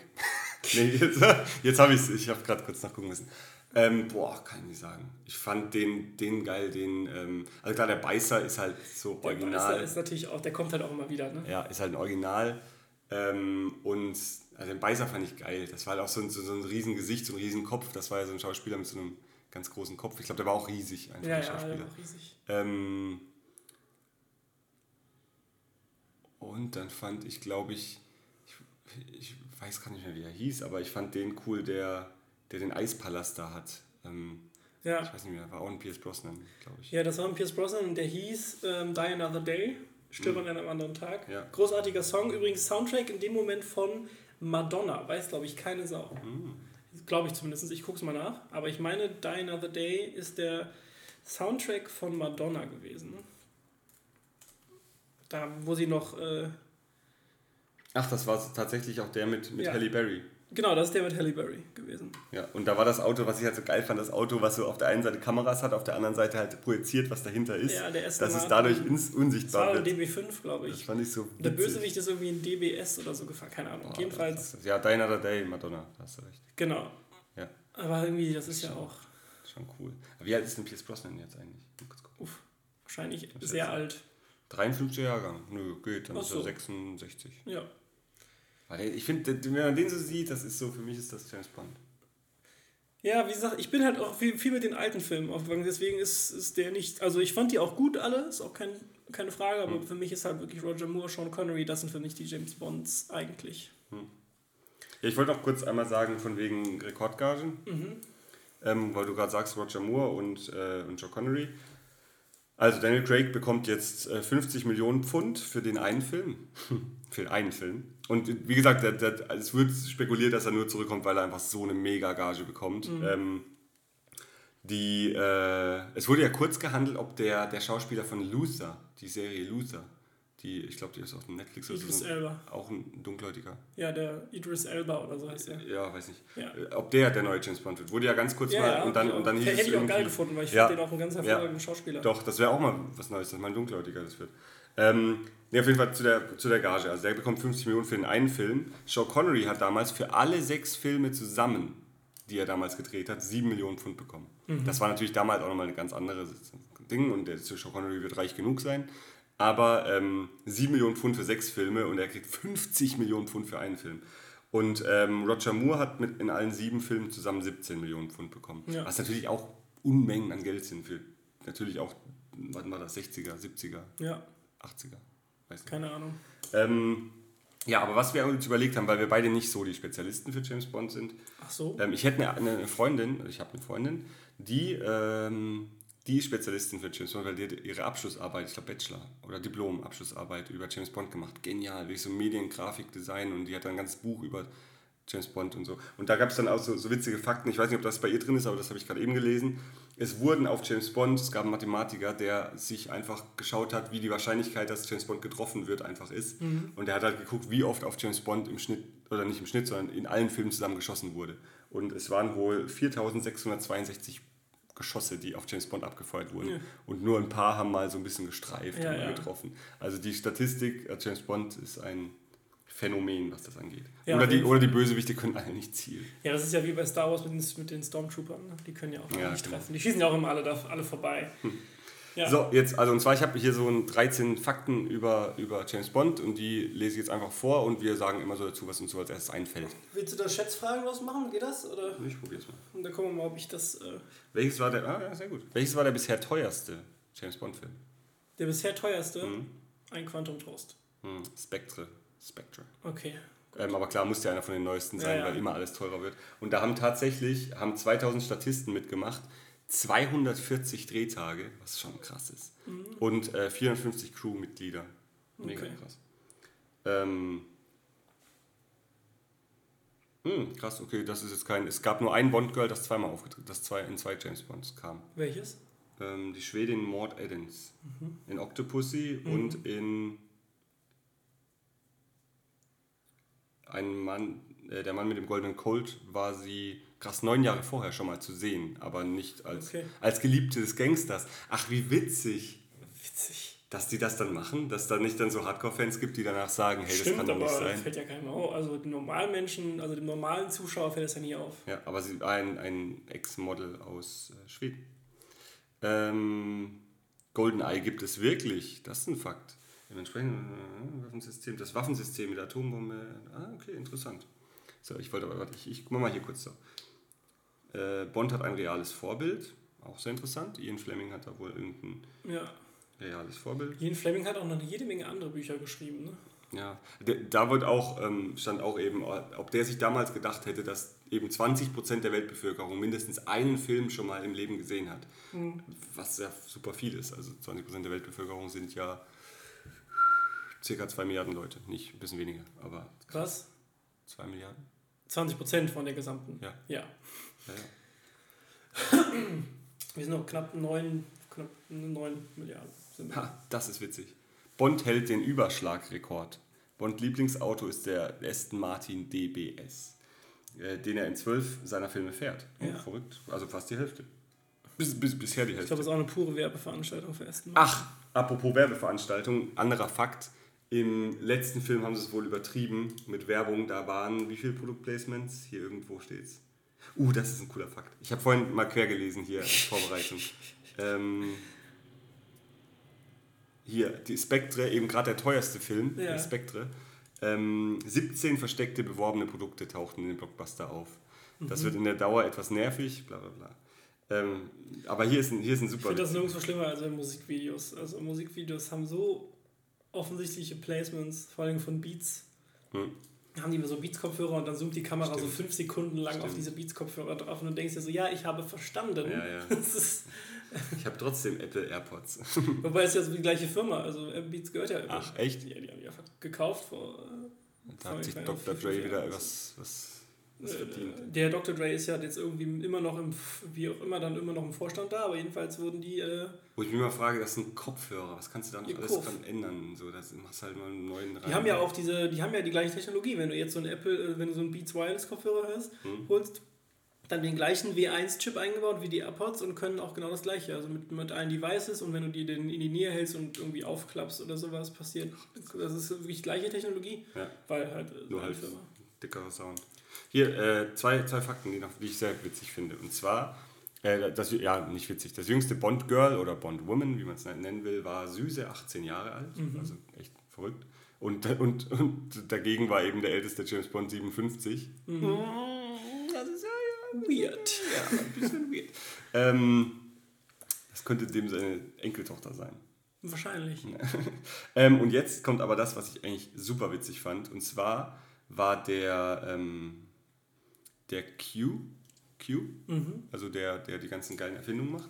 Nee, jetzt, jetzt habe ich es. Ich habe gerade kurz nachgucken müssen. Ähm, boah, kann ich nicht sagen. Ich fand den, den geil, den. Ähm, also klar, der Beißer ist halt so
Der
original.
Meister ist natürlich auch, der kommt halt auch immer wieder, ne?
Ja, ist halt ein Original. Ähm, und also den Beißer fand ich geil. Das war halt auch so ein, so, so ein riesen Gesicht, so ein riesen Kopf. Das war ja so ein Schauspieler mit so einem ganz großen Kopf. Ich glaube, der war auch riesig, einfach
Ja,
der
ja, der
Schauspieler.
war auch riesig.
Ähm, und dann fand ich, glaube ich, ich, ich weiß gar nicht mehr, wie er hieß, aber ich fand den cool, der, der den Eispalast da hat. Ähm, ich
Ja.
weiß nicht mehr, war auch ein Pierce Brosnan, glaube ich.
ja, das war ein Pierce Brosnan und der hieß ähm, Die Another Day. Stirb an einem anderen Tag.
Mhm. Ja.
Großartiger Song. Übrigens Soundtrack in dem Moment von Madonna. Weiß, glaube ich, keine Sau.
Mhm.
Glaube ich zumindest. Ich gucke es mal nach. Aber ich meine, Die Another Day ist der Soundtrack von Madonna gewesen. Da, wo sie noch... Äh,
Ach, das war tatsächlich auch der mit, mit
Ja.
Halle Berry.
genau, das ist der mit Halle Berry gewesen.
Ja, und da war das Auto, was ich halt so geil fand, das Auto, was so auf der einen Seite Kameras hat, auf der anderen Seite halt projiziert, was dahinter ist.
Ja, der
dass es
Martin.
dadurch ins
Das
unsichtbar
war ein
wird.
DB5, glaube
Das
ich.
fand ich so
Der
witzig.
Bösewicht ist irgendwie ein DBS oder so gefahren. Keine Ahnung.
Boah,
Jedenfalls,
das ist- Ja, Die Another Day, Madonna, da hast du recht.
genau.
Ja,
Aber irgendwie, das ist ja auch
schon cool. Aber wie alt ist denn Pierce Brosnan jetzt eigentlich?
Uff, wahrscheinlich
ist
sehr alt.
53 Jahrgang. Nö, geht, dann
Ach
ist
so.
er 66.
Ja.
Weil ich finde, wenn man den so sieht, das ist so, für mich ist das James Bond.
Ja, wie gesagt, ich bin halt auch viel, viel mit den alten Filmen aufgegangen, deswegen ist, ist der nicht. Also ich fand die auch gut alle, ist auch kein, keine Frage, aber
Hm.
für mich ist halt wirklich Roger Moore, Sean Connery, das sind für mich die James Bonds eigentlich.
Ja, ich wollte noch kurz einmal sagen, von wegen Rekordgagen,
Mhm.
ähm, weil du gerade sagst, Roger Moore und, äh, und Joe Connery. Also Daniel Craig bekommt jetzt äh, 50 Millionen Pfund für den einen Film. für einen Film. Und äh, wie gesagt, der, der, es wird spekuliert, dass er nur zurückkommt, weil er einfach so eine Mega-Gage bekommt. Ähm, die, äh, es wurde ja kurz gehandelt, ob der, der Schauspieler von Luther, die Serie Luther, die, ich glaube, die ist auf Netflix oder
Idris
so,
Elba.
auch ein dunkelhäutiger.
Ja, der Idris Elba oder so heißt er.
Ja, weiß nicht.
Ja.
Äh, Ob der der neue James Bond wird. Wurde ja ganz kurz
Ja,
mal
ja,
und dann, und dann hieß
Hätte
es
ich auch geil gefunden, weil ich
Ja.
finde den auch einen ganz hervorragenden Schauspieler.
Doch, das wäre auch mal was Neues, dass mal ein dunkelhäutiger das wird. Ähm, nee, auf jeden Fall zu der, zu der Gage. Also der bekommt 50 Millionen für den einen Film. Sean Connery hat damals für alle sechs Filme zusammen, die er damals gedreht hat, 7 Millionen Pfund bekommen.
Mhm.
Das war natürlich damals auch nochmal ein ganz anderes Ding und der Sean Connery wird reich genug sein. Aber ähm, 7 Millionen Pfund für sechs Filme und er kriegt 50 Millionen Pfund für einen Film. Und ähm, Roger Moore hat mit in allen sieben Filmen zusammen 17 Millionen Pfund bekommen.
Ja.
Was natürlich auch Unmengen an Geld sind für natürlich auch, wann war das, 60er, 70er,
Ja,
80er. Weiß nicht.
keine Ahnung.
Ähm, ja, aber was wir uns überlegt haben, weil wir beide nicht so die Spezialisten für James Bond sind,
Ach so.
ähm, ich hätte eine, eine Freundin, ich habe eine Freundin, die, ähm, die ist Spezialistin für James Bond, weil die hat ihre Abschlussarbeit, ich glaube Bachelor oder Diplom-Abschlussarbeit über James Bond gemacht. Genial, wirklich so Medien, Grafik, Design und die hat dann ein ganzes Buch über James Bond und so. Und da gab es dann auch so, so witzige Fakten, ich weiß nicht, ob das bei ihr drin ist, aber das habe ich gerade eben gelesen. Es wurden auf James Bond, es gab einen Mathematiker, der sich einfach geschaut hat, wie die Wahrscheinlichkeit, dass James Bond getroffen wird, einfach ist. Und der hat halt geguckt, wie oft auf James Bond im Schnitt, oder nicht im Schnitt, sondern in allen Filmen zusammen geschossen wurde. Und es waren wohl 4662 Geschosse, die auf James Bond abgefeuert wurden.
Ja.
Und nur ein paar haben mal so ein bisschen gestreift
Ja,
und mal
ja.
getroffen. Also die Statistik, äh, James Bond ist ein Phänomen, was das angeht.
Ja,
oder, die, oder die Bösewichte können alle nicht zielen.
Ja, das ist ja wie bei Star Wars mit den, mit den Stormtroopern. Ne? Die können ja auch
Ja,
nicht
genau.
treffen. Die schießen ja auch immer alle, da, alle vorbei. Ja.
So, jetzt, also und zwar, ich habe hier so ein 13 Fakten über, über James Bond und die lese ich jetzt einfach vor und wir sagen immer so dazu, was uns so als erstes einfällt.
Willst du da Schätzfragen draus machen? Geht das? Oder?
Ich probiere es mal.
Und dann gucken wir mal, ob ich das. Äh,
Welches war der, ah, ja, sehr gut. Welches war der bisher teuerste James Bond-Film?
der bisher teuerste,
Mhm.
ein Quantum Trost.
Hm, Spectre. Spectre.
Okay,
Ähm, aber klar, muss ja einer von den neuesten sein,
Ja, ja.
weil immer alles teurer wird. Und da haben tatsächlich haben 2000 Statisten mitgemacht, 240 Drehtage, was schon krass ist, und äh, 450 Crewmitglieder. Mega
Okay.
krass. Ähm, hm, krass, okay, das ist jetzt kein. Es gab nur ein Bond-Girl, das zweimal aufgetreten, das zwei, in zwei James Bonds kam.
Welches?
Ähm, die Schwedin Maud Adams. In Octopussy und in ein Mann, äh, der Mann mit dem goldenen Colt war sie krass neun Jahre vorher schon mal zu sehen, aber nicht als,
Okay.
als Geliebte des Gangsters. Ach, wie witzig,
Witzig.
dass die das dann machen, dass da nicht dann so Hardcore-Fans gibt, die danach sagen, hey, das
Stimmt,
kann doch nicht sein.
fällt ja keinem auf. Also den normalen Menschen, also dem normalen Zuschauer fällt das ja nie auf.
Ja, aber sie war ein, ein Ex-Model aus äh, Schweden. Ähm, GoldenEye gibt es wirklich, das ist ein Fakt. Im entsprechenden äh, Waffensystem, das Waffensystem mit der Atombombe. Ah, okay, interessant. So, ich wollte aber, warte, ich, ich mach mal hier kurz so. Äh, Bond hat ein reales Vorbild, auch sehr interessant. Ian Fleming hat da wohl irgendein
Ja.
reales Vorbild.
Ian Fleming hat auch noch jede Menge andere Bücher geschrieben, ne?
Ja, da wird auch, ähm, stand auch eben, ob der sich damals gedacht hätte, dass eben 20% der Weltbevölkerung mindestens einen Film schon mal im Leben gesehen hat. Was ja super viel ist. Also 20% der Weltbevölkerung sind ja circa 2 Milliarden Leute. Nicht ein bisschen weniger, aber
Was?
2 Milliarden.
20 Prozent von der gesamten.
Ja.
Ja.
Ja.
Wir sind noch knapp 9, knapp 9 Milliarden.
Ha, das ist witzig. Bond hält den Überschlagrekord. Bond Lieblingsauto ist der Aston Martin DBS, äh, den er in zwölf seiner Filme fährt. Oh,
Ja.
Verrückt. Also fast die Hälfte. Bis, bis, bisher die
Ich
Hälfte.
glaube, es ist auch eine pure Werbeveranstaltung für Aston.
Ach, apropos Werbeveranstaltung, anderer Fakt. Im letzten Film haben sie es wohl übertrieben mit Werbung. Da waren wie viele Produktplacements? Hier irgendwo steht's. Uh, das ist ein cooler Fakt. Ich habe vorhin mal quer gelesen hier Vorbereitung. ähm, hier, die Spectre, eben gerade der teuerste Film,
Ja.
Spectre. Ähm, 17 versteckte beworbene Produkte tauchten in dem Blockbuster auf. Das wird in der Dauer etwas nervig, bla bla bla. Ähm, aber hier ist ein, hier ist ein
Ich
super.
finde das nirgendwo schlimmer als in Musikvideos. Also Musikvideos haben so offensichtliche Placements, vor allem von Beats.
Hm.
Haben die immer so Beats-Kopfhörer und dann zoomt die Kamera so
Stimmt.
fünf Sekunden lang auf
Stimmt.
diese Beats-Kopfhörer drauf und du denkst dir so, ja, ich habe verstanden.
Ja, ja. Ich habe trotzdem Apple AirPods.
wobei es ja so die gleiche Firma, also Beats gehört ja Apple.
Ach, echt?
Ja, die haben die einfach gekauft vor. äh,
Da hat sich Dr. Dre wieder was, was,
Äh,
verdient.
Der Dr. Dre ist ja jetzt irgendwie immer noch im, wie auch immer, dann immer noch im Vorstand da, aber jedenfalls wurden die, äh,
Wo ich mich mal frage, das sind Kopfhörer. Was kannst du da noch alles dran ändern? So, das machst halt mal einen neuen rein.
die haben ja auch diese, die haben ja die gleiche Technologie. Wenn du jetzt so einen Apple, äh, wenn du so einen Beats Wireless Kopfhörer hörst,
Hm.
holst, dann den gleichen W1-Chip eingebaut wie die AirPods und können auch genau das gleiche. Also mit, mit allen Devices und wenn du die den in die Nähe hältst und irgendwie aufklappst oder sowas passiert, das ist wirklich gleiche Technologie,
Ja,
weil halt äh,
nur halt dickerer Sound. Hier, äh, zwei, zwei Fakten, die, noch, die ich sehr witzig finde. Und zwar, äh, das, ja, nicht witzig, das jüngste Bond-Girl oder Bond-Woman, wie man es nennen will, war süße 18 Jahre alt.
Mhm.
Also echt verrückt. Und, und, und dagegen war eben der älteste James Bond 57.
Mhm.
Das ist ja, ja
Weird.
Ja, ein bisschen weird. Ähm, das könnte dem seine Enkeltochter sein.
Wahrscheinlich.
Ähm, und jetzt kommt aber das, was ich eigentlich super witzig fand. Und zwar war der, ähm, der Q, Q
Mhm.
also der, der die ganzen geilen Erfindungen macht,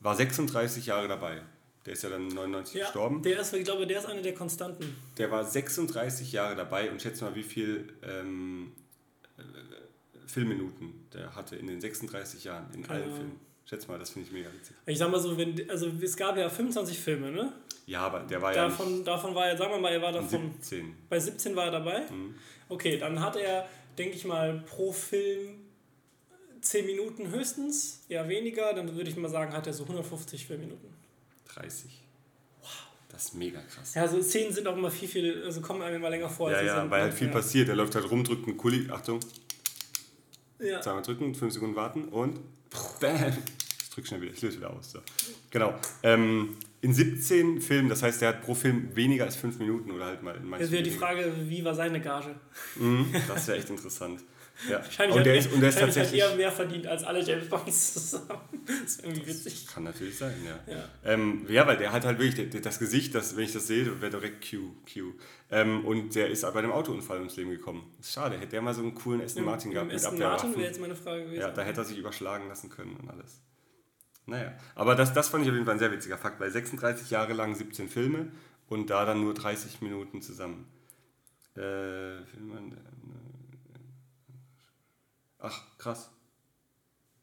war 36 Jahre dabei. Der ist ja dann 99
Ja,
gestorben.
der ist, ich glaube, der ist eine der Konstanten.
Der war 36 Jahre dabei und schätze mal, wie viel ähm, äh, Filmminuten der hatte in den 36 Jahren, in
Keine
allen. Filmen. Schätze mal, das finde ich mega witzig.
Ich sag mal so, wenn, also es gab ja 25 Filme, ne?
Ja, aber der war ja
Davon, davon war er, sagen wir mal, er war
nicht
davon,
17.
bei 17 war er dabei.
Mhm.
Okay, dann hat er, denke ich mal, pro Film 10 Minuten höchstens, eher weniger. Dann würde ich mal sagen, hat er so 150 Filmminuten.
30. Wow. Das ist mega krass.
Ja, also Szenen sind auch immer viel, viel, also kommen einem immer länger vor.
Ja,
als sie
ja, weil halt viel
ja.
passiert. Er läuft halt rum, drückt einen Kuli. Achtung,
Ja.
zweimal drücken, fünf Sekunden warten und bam. Ich drück schnell wieder, ich löse wieder aus. So. Genau. Ähm, in 17 Filmen, das heißt, er hat pro Film weniger als 5 Minuten oder halt mal in manchen
Jetzt wäre die. Frage, wie war seine Gage?
Mhm, das wäre echt interessant. Ja.
Wahrscheinlich
Und der
hat,
ist, und der ist
wahrscheinlich hat
tatsächlich.
er mehr verdient als alle James Bonds zusammen. Das ist irgendwie witzig.
Kann natürlich sein, ja.
Ja.
Ähm, ja, weil der hat halt wirklich das Gesicht, das, wenn ich das sehe, wäre direkt Q. Q. Ähm, und der ist bei einem Autounfall ums Leben gekommen. Ist schade, hätte der mal so einen coolen Aston Martin gehabt
Aston Martin wäre jetzt meine Frage gewesen.
Ja, da hätte er sich überschlagen lassen können und alles. Naja, aber das, das fand ich auf jeden Fall ein sehr witziger Fakt, weil 36 Jahre lang 17 Filme und da dann nur 30 Minuten zusammen. Äh, Film, äh, ach, krass.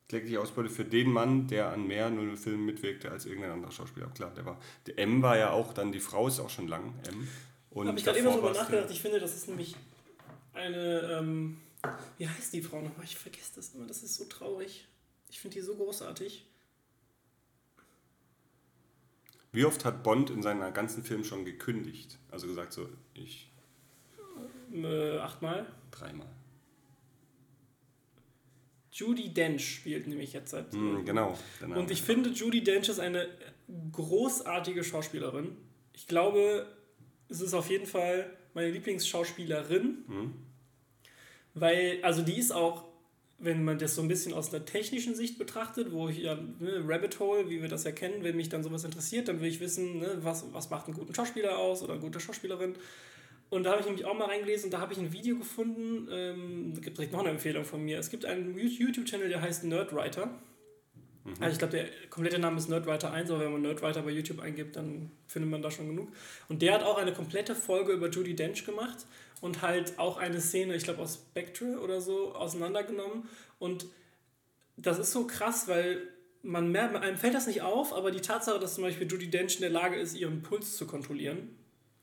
Klägliche Ausbeute für den Mann, der an mehr 00 Filmen mitwirkte als irgendein anderer Schauspieler. Klar, der war. Der M war ja auch dann, die Frau ist auch schon lang, M. Und
habe ich gerade eben
davor
drüber nachgedacht. Ich finde, das ist nämlich eine. Ähm, wie heißt die Frau nochmal? Ich vergesse das immer. Das ist so traurig. Ich finde die so großartig.
Wie oft hat Bond in seinen ganzen Film schon gekündigt? Also gesagt so, ich
Äh, achtmal.
dreimal.
Judy Dench spielt nämlich jetzt seit.
Hm, genau.
Und ich finde, Judy Dench ist eine großartige Schauspielerin. Ich glaube, es ist auf jeden Fall meine Lieblingsschauspielerin. Weil, also die ist auch, wenn man das so ein bisschen aus einer technischen Sicht betrachtet, wo ich ja, ne, Rabbit Hole, wie wir das ja kennen, wenn mich dann sowas interessiert, dann will ich wissen, ne, was, was macht einen guten Schauspieler aus oder eine gute Schauspielerin. Und da habe ich nämlich auch mal reingelesen und da habe ich ein Video gefunden, ähm, da gibt direkt noch eine Empfehlung von mir. Es gibt einen YouTube-Channel, der heißt Nerdwriter. Also ich glaube, der komplette Name ist Nerdwriter 1, aber wenn man Nerdwriter bei YouTube eingibt, dann findet man da schon genug. Und der hat auch eine komplette Folge über Judy Dench gemacht und halt auch eine Szene, ich glaube aus Spectre oder so, auseinandergenommen. Und das ist so krass, weil man merkt, einem fällt das nicht auf, aber die Tatsache, dass zum Beispiel Judy Dench in der Lage ist, ihren Puls zu kontrollieren.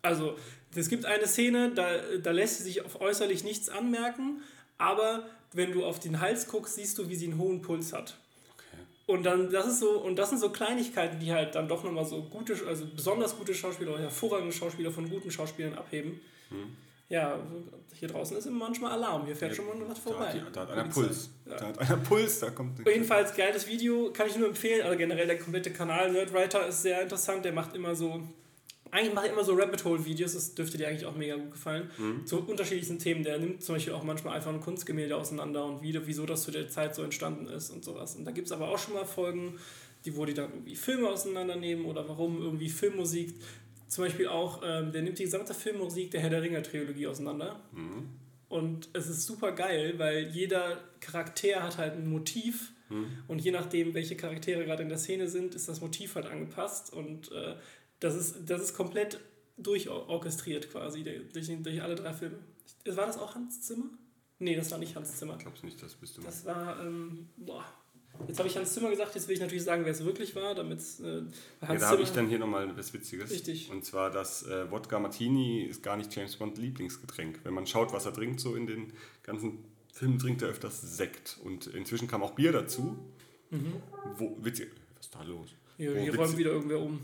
Also, es gibt eine Szene, da, da lässt sie sich auf äußerlich nichts anmerken, aber wenn du auf den Hals guckst, siehst du, wie sie einen hohen Puls hat.
Okay.
Und dann, das ist so, und das sind so Kleinigkeiten, die halt dann doch nochmal so gute, also besonders gute Schauspieler oder hervorragende Schauspieler von guten Schauspielern abheben. Ja, hier draußen ist immer manchmal Alarm, hier fährt schon mal was
Da
vorbei.
hat, die, da hat einer. Puls.
Ja.
Da hat einer Puls, da kommt
Jedenfalls geiles Video, kann ich nur empfehlen. Also generell der komplette Kanal Nerdwriter ist sehr interessant. Der macht immer so, eigentlich macht er immer so Rabbit Hole Videos. Das dürfte dir eigentlich auch mega gut gefallen. Zu unterschiedlichsten Themen. Der nimmt zum Beispiel auch manchmal einfach ein Kunstgemälde auseinander und wie, wieso das zu der Zeit so entstanden ist und sowas. Und da gibt es aber auch schon mal Folgen, die wo die dann irgendwie Filme auseinandernehmen oder warum irgendwie Filmmusik. Zum Beispiel auch, ähm, der nimmt die gesamte Filmmusik der Herr der Ringe Trilogie auseinander. Und es ist super geil, weil jeder Charakter hat halt ein Motiv und je nachdem, welche Charaktere gerade in der Szene sind, ist das Motiv halt angepasst und äh, das, ist, das ist komplett durchorchestriert quasi durch, durch alle drei Filme. War das auch Hans Zimmer? Nee, das war nicht Hans Zimmer.
Ich glaub's nicht, das bist du.
Das war, ähm, boah. Jetzt habe ich Hans Zimmer gesagt, jetzt will ich natürlich sagen, wer es wirklich war, damit äh,
Ja,
Hans
da habe ich dann hier nochmal was Witziges.
Richtig.
Und zwar, das äh, Wodka Martini ist gar nicht James Bond Lieblingsgetränk. Wenn man schaut, was er trinkt, so in den ganzen Filmen trinkt er öfters Sekt. Und inzwischen kam auch Bier dazu. Wo, witzig, was ist da los?
hier,
Wo
hier räumt wieder irgendwer um.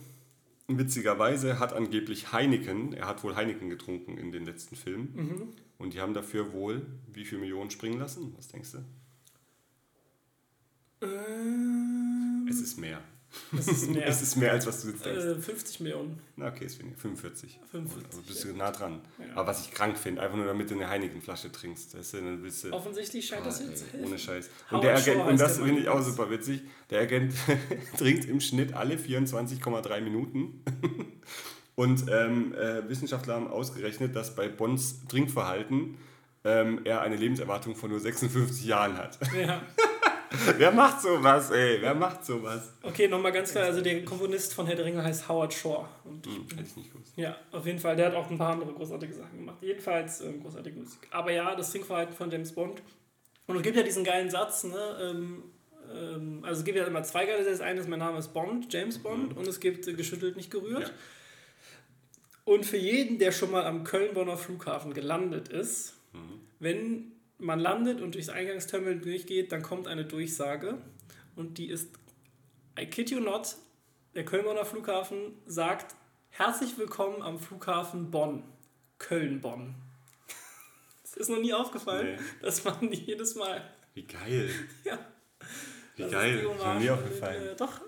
Witzigerweise hat angeblich Heineken, er hat wohl Heineken getrunken in den letzten Filmen.
Mhm.
Und die haben dafür wohl wie viel Millionen springen lassen? Was denkst du?
Ähm,
Es ist mehr.
das ist mehr.
Es ist mehr, als was du jetzt denkst.
äh, 50 Millionen.
Na, okay, ist weniger. 45.
45,
Also bist du nah dran.
Ja.
Aber was ich krank finde, einfach nur damit du eine Heineken-Flasche trinkst. Weißt du, dann willst du.
Offensichtlich scheint das
Ah,
jetzt zu
ey, ohne Scheiß.
Howard
Und der Agent, und das finde ich auch super witzig, der Agent trinkt im Schnitt alle 24,3 Minuten. Und ähm, äh, Wissenschaftler haben ausgerechnet, dass bei Bonds Trinkverhalten ähm, er eine Lebenserwartung von nur 56 Jahren hat.
Ja.
Wer macht sowas, ey? Wer macht sowas?
Okay, nochmal ganz klar, also der Komponist von Herr der Ringe heißt Howard Shore. Und
Hm, hätte ich nicht gewusst.
ja, auf jeden Fall, der hat auch ein paar andere großartige Sachen gemacht. Jedenfalls ähm, großartige Musik. Aber ja, das Trinkverhalten von James Bond. Und es gibt ja diesen geilen Satz, ne? Ähm, ähm, also es gibt ja immer zwei geile Sätze. Das eine ist, mein Name ist Bond, James Bond, und es gibt äh, geschüttelt, nicht gerührt.
Ja.
Und für jeden, der schon mal am Köln-Bonner Flughafen gelandet ist, wenn man landet und durchs Eingangsterminal durchgeht, dann kommt eine Durchsage und die ist, I kid you not, der Köln-Bonner Flughafen sagt, herzlich willkommen am Flughafen Bonn, Köln-Bonn. Es ist noch nie aufgefallen,
Nee.
dass man jedes Mal,
Wie geil.
ja,
Wie
das
geil.
ist die Hommage
nie aufgefallen.
Äh, doch,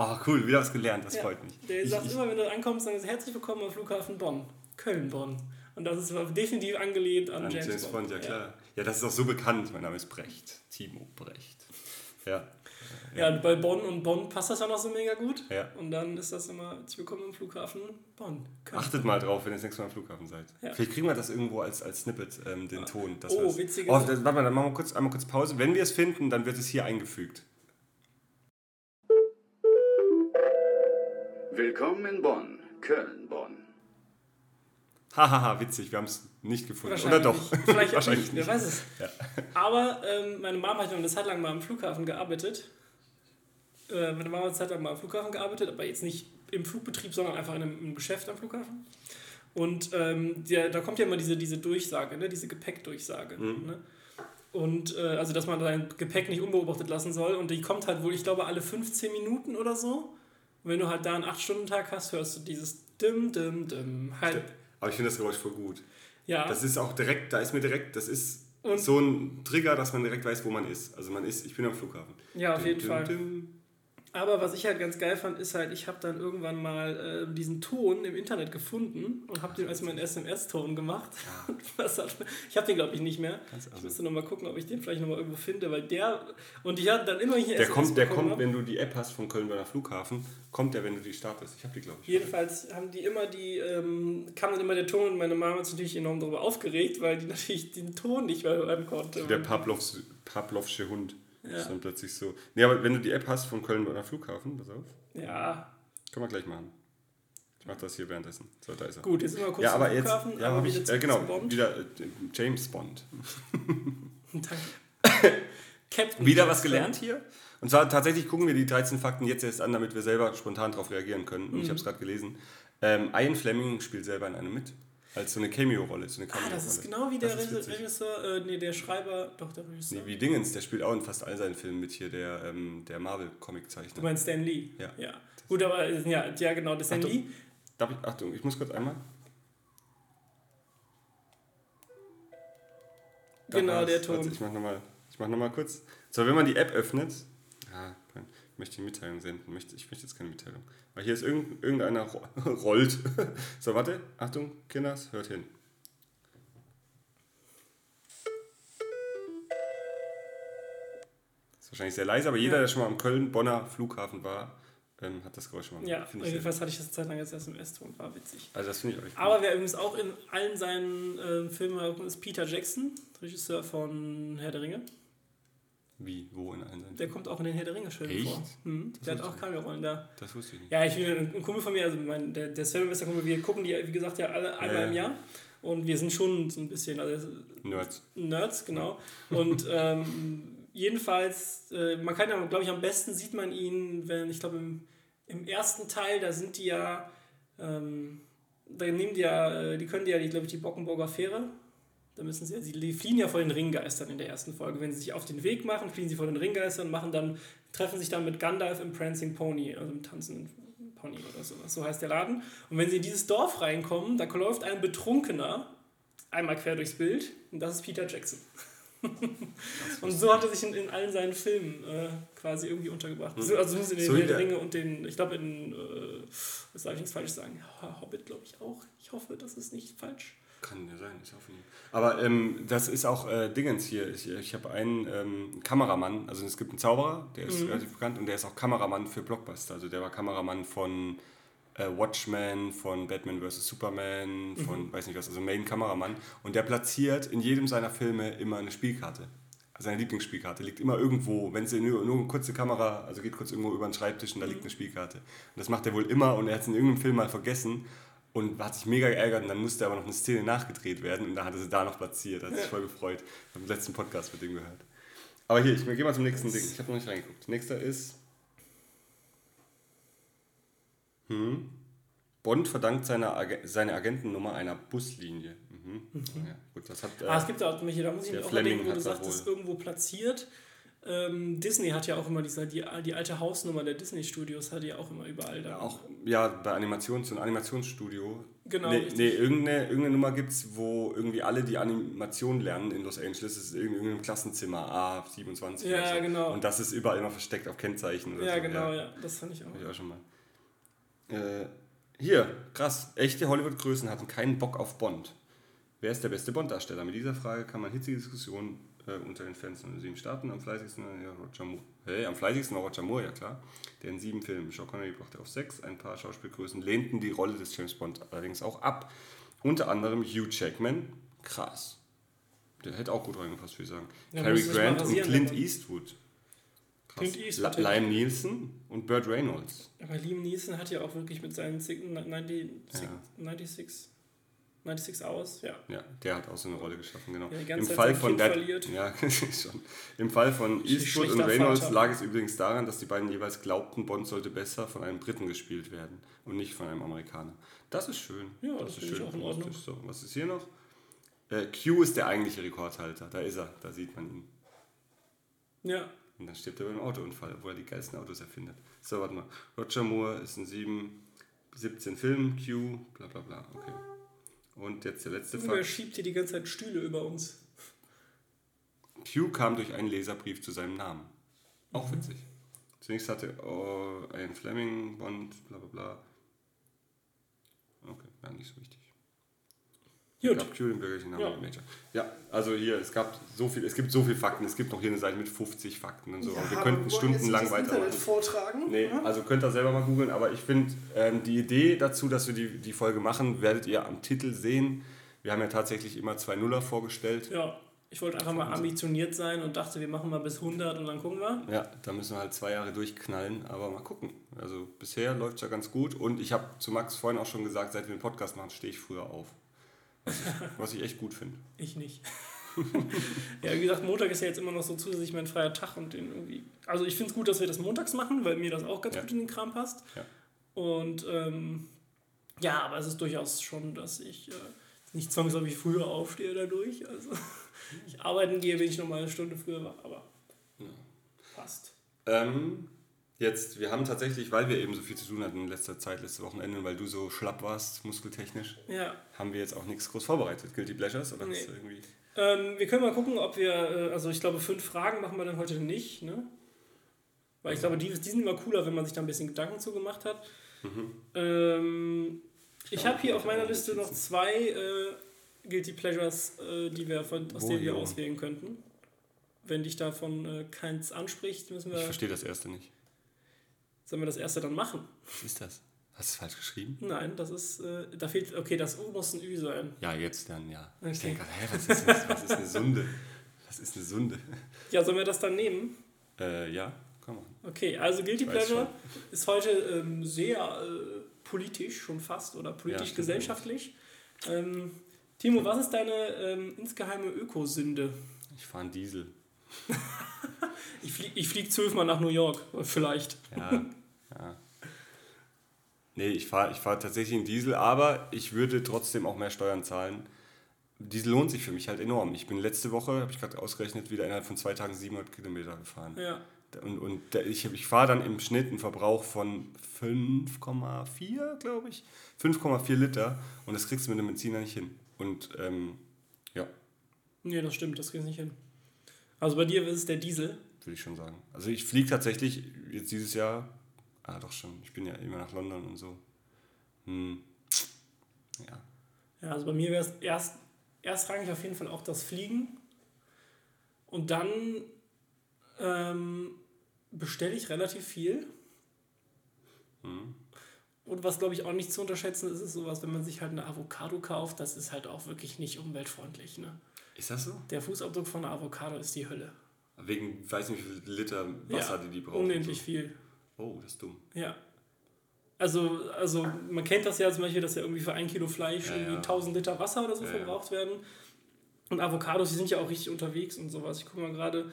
Oh, cool, wieder was gelernt, das
Ja.
freut mich.
Der
Ich-
sagt
ich-
immer, wenn du ankommst, dann ist herzlich willkommen am Flughafen Bonn. Köln-Bonn. Und das ist definitiv angelehnt an,
An
James,
James, Bond, ja
Ja.
klar. Ja, das ist auch so bekannt. Mein Name ist Brecht. Timo Brecht. Ja.
Ja, und bei Bonn und Bonn passt das ja noch so mega gut.
Ja.
Und dann ist das immer, herzlich willkommen im Flughafen Bonn. Köln.
Achtet mal drauf, wenn ihr das nächste Mal am Flughafen seid.
Ja.
Vielleicht kriegen wir das irgendwo als, als Snippet, ähm, den Ton. dass
Oh, witzige-
Oh, warte mal, dann machen wir kurz, einmal kurz Pause. Wenn wir es finden, dann wird es hier eingefügt.
Willkommen in Bonn, Köln, Bonn.
Hahaha, witzig, wir haben es nicht gefunden. Oder doch?
Vielleicht
Wahrscheinlich
nicht, wer weiß es.
Ja.
Aber ähm, meine Mama hat ja eine Zeit lang mal am Flughafen gearbeitet. Äh, meine Mama hat eine Zeit lang mal am Flughafen gearbeitet, aber jetzt nicht im Flugbetrieb, sondern einfach in einem, Geschäft am Flughafen. Und ähm, der, da kommt ja immer diese, diese Durchsage, ne? diese Gepäckdurchsage.
Mhm.
Ne? Und äh, also, dass man sein Gepäck nicht unbeobachtet lassen soll. Und die kommt halt wohl, ich glaube, alle 15 Minuten oder so. Und wenn du halt da einen 8-Stunden-Tag hast, hörst du dieses Dim, Dim, Dim. Halt,
Aber ich finde das Geräusch voll gut.
ja.
Das ist auch direkt, da ist mir direkt, das ist
Und-
so ein Trigger, dass man direkt weiß, wo man ist. Also man ist, ich bin am Flughafen.
Ja, auf
Dim,
jeden
dim,
Fall.
dim.
Aber was ich halt ganz geil fand, ist halt, ich habe dann irgendwann mal äh, diesen Ton im Internet gefunden und habe den als meinen SMS-Ton gemacht. Was hat, ich habe den, glaube ich, nicht mehr. Ich müsste nochmal gucken, ob ich den vielleicht nochmal irgendwo finde, weil der. Und ich hatte dann immer hier
Der kommt, der kommt,
hab.
wenn du die App hast vom Köln-Bonner Flughafen, kommt der, wenn du die startest. Ich habe die, glaube ich.
Jedenfalls haben die immer die, ähm, kam dann immer der Ton und meine Mama hat sich natürlich enorm darüber aufgeregt, weil die natürlich den Ton nicht mehr hören konnte.
Der Pavlovs, Pavlovsche Hund.
Ja.
Das ist dann plötzlich so. Nee, aber wenn du die App hast vom Köln-Bonner Flughafen, pass auf,
Ja,
können wir gleich machen. Ich mache das hier währenddessen. So, da ist er.
gut, jetzt sind wir kurz
ja, aber jetzt,
Flughafen,
ja,
aber
ich,
wieder
äh, genau,
Bond.
wieder äh, James Bond.
Danke. Captain
Wieder was
James
gelernt hier. Und zwar tatsächlich gucken wir die 13 Fakten jetzt erst an, damit wir selber spontan darauf reagieren können.
Mhm.
Und ich habe es gerade gelesen. Ähm, Ian Fleming spielt selber in einem mit. Als so eine Cameo-Rolle. So eine
Ah,
Cameo
das ist genau wie der. Regisseur, äh, nee, der Schreiber, doch der Regisseur.
Nee, wie Dingens, der spielt auch in fast all seinen Filmen mit hier, der, ähm, der
Du
Marvel-Comic-Zeichner.
meinst Stan Lee?
Ja.
ja. Gut, aber äh, ja, ja genau, der Stan
Achtung.
Lee.
Darf ich, Achtung, ich muss kurz einmal. Da
Genau,
war's.
der Ton.
Warte, ich mach nochmal noch mal kurz. So, wenn man die App öffnet. Ich möchte die Mitteilung senden. Möchte- Ich möchte jetzt keine Mitteilung. Weil hier ist irgend, irgendeiner ro rollt. So, warte. Achtung, Kinders, hört hin. Ist wahrscheinlich sehr leise, aber jeder,
Ja.
der schon mal am Köln-Bonner Flughafen war, ähm, hat das Geräusch schon mal
Ja, jedenfalls hatte ich das Zeit lang als SMS-Ton, war witzig.
Also das finde ich euch
Aber wer übrigens auch in allen seinen äh, Filmen ist Peter Jackson, Regisseur von Herr der Ringe.
Wie, wo in allen seinen
Der kommt auch in den Herr der Ringe-Filmen vor. Mhm. Der hat auch
ich
Cameo-Rollen da.
Das wusste ich nicht.
Ja, ich bin ein Kumpel von mir, also mein, der, der Sven bester Kumpel, wir gucken die, wie gesagt, ja alle einmal
Ja.
im Jahr. Und wir sind schon so ein bisschen, also
Nerds.
Nerds, genau. Und ähm, jedenfalls, äh, man kann ja, glaube ich, am besten sieht man ihn, wenn, ich glaube, im, im ersten Teil, da sind die ja, ähm, da nehmen die ja, äh, die können die ja, glaube ich, die Bockenburger Fähre. Da müssen sie, sie fliehen ja vor den Ringgeistern in der ersten Folge. Wenn sie sich auf den Weg machen, fliehen sie vor den Ringgeistern und machen dann, treffen sich dann mit Gandalf im Prancing Pony, also im tanzenden Pony oder sowas. So heißt der Laden. Und wenn sie in dieses Dorf reinkommen, da läuft ein Betrunkener einmal quer durchs Bild und das ist Peter Jackson. und so hat er sich in, in allen seinen Filmen äh, quasi irgendwie untergebracht. So, also in den Ringe und den, ich glaube in, äh, das darf ich nichts falsch sagen, Hobbit glaube ich auch. Ich hoffe, das ist nicht falsch.
Kann ja sein, ich hoffe nicht. Aber ähm, das ist auch äh, Dingens hier. Ich, ich habe einen ähm, Kameramann, also es gibt einen Zauberer, der ist relativ bekannt und der ist auch Kameramann für Blockbuster. Also der war Kameramann von äh, Watchmen, von Batman vs. Superman, von weiß nicht was, also Main-Kameramann. Und der platziert in jedem seiner Filme immer eine Spielkarte. Also seine Lieblingsspielkarte liegt immer irgendwo, wenn es nur, nur eine kurze Kamera, also geht kurz irgendwo über den Schreibtisch und da liegt eine Spielkarte. Und das macht er wohl immer und er hat es in irgendeinem Film mal vergessen und hat sich mega geärgert und dann musste aber noch eine Szene nachgedreht werden und dann hat er sie da noch platziert. Hat sich voll gefreut. Ich habe den letzten Podcast mit dem gehört. Aber hier, ich gehe mal zum nächsten Ding. Ich habe noch nicht reingeguckt. Nächster ist. Hm. Bond verdankt seine, Ag seine Agentennummer einer Buslinie. Mhm. Ja, gut, das hat. Äh,
Ah, es gibt auch, Michi, da muss ich mich auch überlegen, wo du
da
sagst, das irgendwo platziert. Ähm, Disney hat ja auch immer diese, die, die alte Hausnummer der Disney-Studios, hat die auch immer überall da.
auch ja, bei Animations- so ein Animationsstudio.
Genau,
Nee, nee irgendeine, irgendeine Nummer gibt es, wo irgendwie alle die Animation lernen in Los Angeles. Das ist in irgendeinem Klassenzimmer A27
Ja,
so.
genau.
Und das ist überall immer versteckt auf Kennzeichen
ja,
so.
genau, ja. Das fand ich auch.
Hab ich auch schon mal. Äh, hier, krass. Echte Hollywood-Größen hatten keinen Bock auf Bond. Wer ist der beste Bond-Darsteller? Mit dieser Frage kann man hitzige Diskussionen äh, unter den Fans von sieben starten. Am fleißigsten äh, ja, Roger Moore. Hey, am fleißigsten war Roger Moore, ja klar. Der in sieben Filmen. Sean Connery brachte auf sechs. Ein paar Schauspielgrößen lehnten die Rolle des James Bond allerdings auch ab. Unter anderem Hugh Jackman. Krass. Der hätte auch gut reingepasst, würde ich sagen.
Ja,
Cary Grant und Clint
aber-
Eastwood. Krass.
Clint Eastwood,
Liam Nielsen und Burt Reynolds.
Aber Liam Neeson hat ja auch wirklich mit seinen six- 90,
Ja.
96, 96 Hours, ja.
Ja, der hat auch so eine Rolle geschaffen, genau.
Ja, die
Im
ganze Zeit
Fall von
verliert.
ja, schon. Im Fall von Eastwood und Reynolds
Vater.
lag es übrigens daran, dass die beiden jeweils glaubten, Bond sollte besser von einem Briten gespielt werden und nicht von einem Amerikaner. Das ist schön.
Ja, das
ist
finde ich auch in Ordnung.
So, was ist hier noch? Äh, Q ist der eigentliche Rekordhalter. Da ist er. Da sieht man ihn.
Ja,
Und dann stirbt er beim Autounfall, obwohl er die geilsten Autos erfindet. So, warte mal. Roger Moore ist in 7, 17 Filmen, Q, bla bla bla. Okay. Und jetzt der letzte Fakt.
schiebt hier die ganze Zeit Stühle über uns.
Q kam durch einen Leserbrief zu seinem Namen. Auch witzig. Zunächst hatte oh, Ian Fleming, Bond, bla bla bla. Okay, ja, nicht so wichtig. Es
Gut.
gab Q den bürgerlichen Namen
Ja.
ja. Major. Ja, also hier, es gab so viel, es gibt so viele Fakten. Es gibt noch hier eine Seite mit 50 Fakten und so. aber wir könnten stundenlang weitermachen.
vortragen.
Nee, also könnt ihr selber mal googeln, aber ich finde ähm, die Idee dazu, dass wir die, die Folge machen, werdet ihr am Titel sehen. Wir haben ja tatsächlich immer zwei Nuller vorgestellt.
Ja, ich wollte einfach mal ambitioniert sein und dachte, wir machen mal bis 100 und dann gucken wir.
Ja, da müssen wir halt zwei Jahre durchknallen, aber mal gucken. Also bisher läuft es ja ganz gut und ich habe zu Max vorhin auch schon gesagt, seit wir den Podcast machen, stehe ich früher auf. Was ich, echt gut finde.
Ich nicht. ja, wie gesagt, Montag ist ja jetzt immer noch so zusätzlich mein freier Tag und den irgendwie. Also ich finde es gut, dass wir das montags machen, weil mir das auch ganz
Ja.
gut in den Kram passt.
Ja.
Und ähm, ja, aber es ist durchaus schon, dass ich äh, nicht zwangsläufig früher aufstehe dadurch. Also ich arbeiten gehe, bin ich nochmal eine Stunde früher wach, aber passt.
Ähm, jetzt, wir haben tatsächlich, weil wir eben so viel zu tun hatten in letzter Zeit, letzte Wochenende, weil du so schlapp warst, muskeltechnisch,
Ja.
haben wir jetzt auch nichts groß vorbereitet. Guilty Pleasures oder
Nee.
irgendwie.
Ähm, wir können mal gucken, ob wir, äh, also ich glaube, fünf Fragen machen wir dann heute nicht, ne? Weil ich glaube, die, die sind immer cooler, wenn man sich da ein bisschen Gedanken zu gemacht hat. Ähm, ich habe hier auf meiner Liste noch zwei äh, Guilty Pleasures, äh, die wir von, aus denen wir auswählen könnten. Wenn dich davon äh, keins anspricht, müssen
Ich
wir.
verstehe das erste nicht.
Sollen wir das erste dann machen?
Was ist das? Hast du es falsch geschrieben?
Nein, das ist. Äh, da fehlt. Okay, das U muss ein Ü sein.
Ja, jetzt dann, ja. Ich
Okay.
denke gerade, hä, was ist, das? was ist eine Sunde? Was ist eine Sunde?
Ja, sollen wir das dann nehmen?
Äh, ja, komm mal.
Okay, also Guilty Pleasure ist heute ähm, sehr äh, politisch schon fast oder
Ja,
politisch
stimmt.
gesellschaftlich. Ähm, Timo, was ist deine ähm, insgeheime Ökosünde?
Ich fahre einen Diesel.
Ich fliege ich flieg zwölfmal nach New York, vielleicht.
Ja, ja. Nee, ich fahre ich fahr tatsächlich einen Diesel, aber ich würde trotzdem auch mehr Steuern zahlen. Diesel lohnt sich für mich halt enorm. Ich bin letzte Woche, habe ich gerade ausgerechnet, wieder innerhalb von zwei Tagen 700 Kilometer gefahren.
Ja.
Und, und ich, ich fahre dann im Schnitt einen Verbrauch von 5,4, glaube ich. 5,4 Liter. Und das kriegst du mit einem Benziner nicht hin. Und ähm, ja,
Nee, das stimmt, das kriegst du nicht hin. Also bei dir ist es der Diesel.
würde ich schon sagen. Also ich fliege tatsächlich jetzt dieses Jahr, ah doch schon, ich bin ja immer nach London und so. Hm. Ja.
Ja, also bei mir wäre es erst, erstrangig auf jeden Fall auch das Fliegen. Und dann ähm, bestelle ich relativ viel. Und was, glaube ich, auch nicht zu unterschätzen ist, ist sowas, wenn man sich halt eine Avocado kauft, das ist halt auch wirklich nicht umweltfreundlich. Ne?
Ist das so?
Der Fußabdruck von einer Avocado ist die Hölle.
Wegen, weiß nicht, wie viel Liter Wasser
ja,
die die brauchen.
Unendlich viel.
Oh, das ist dumm.
Ja. Also, also man kennt das ja zum Beispiel, dass ja irgendwie für ein Kilo Fleisch
Ja,
irgendwie
ja.
1000 Liter Wasser oder so
Ja,
verbraucht werden. Und Avocados, die sind ja auch richtig unterwegs und sowas. Ich gucke mal gerade,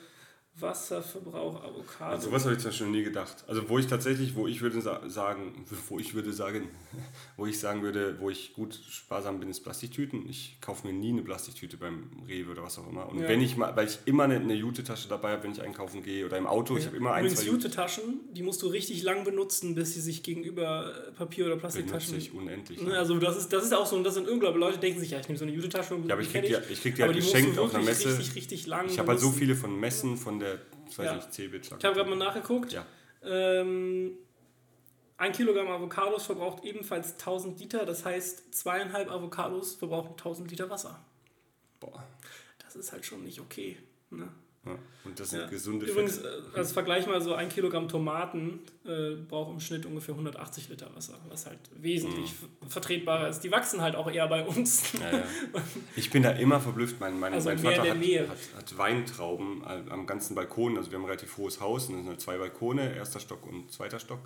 Wasserverbrauch Avocado.
Also sowas habe ich zum Beispiel noch nie gedacht. Also wo ich tatsächlich, wo ich würde sa sagen, wo ich würde sagen, wo ich sagen würde, wo ich gut sparsam bin, ist Plastiktüten. Ich kaufe mir nie eine Plastiktüte beim Rewe oder was auch immer. Und
Ja.
wenn ich mal, weil ich immer eine, eine Jute-Tasche dabei habe, wenn ich einkaufen gehe oder im Auto, ich habe immer ein,
Übrigens,
zwei Jute
Jute-Taschen, die musst du richtig lang benutzen, bis sie sich gegenüber Papier- oder
benutze
Plastiktaschen...
ich unendlich.
Ne, Also das ist, das ist auch so, und das sind irgendwann Leute denken sich, ja, ich nehme so eine Jute-Tasche und
Ja, aber ich krieg die- ich krieg die halt geschenkt auf einer Messe.
Richtig, richtig lang
Ich habe halt so viele von Messen, von der, eine, ich
ja.
nicht, Cebit.
Ich habe gerade mal nachgeguckt.
Ja.
Ähm, ein Kilogramm Avocados verbraucht ebenfalls 1000 Liter, das heißt zweieinhalb Avocados verbrauchen 1000 Liter Wasser. Boah. Das ist halt schon nicht okay. Ne?
Ja. Und das sind
Ja.
gesunde
Übrigens,
Fette.
äh, als Vergleich mal so ein Kilogramm Tomaten äh, braucht im Schnitt ungefähr 180 Liter Wasser, was halt wesentlich
Mhm.
vertretbarer ist. Die wachsen halt auch eher bei uns.
Ja. Ich bin da immer verblüfft. Mein, mein,
Also
mein Vater hat, hat, hat Weintrauben am am ganzen Balkon. Also wir haben ein relativ hohes Haus und es sind halt zwei Balkone, erster Stock und zweiter Stock.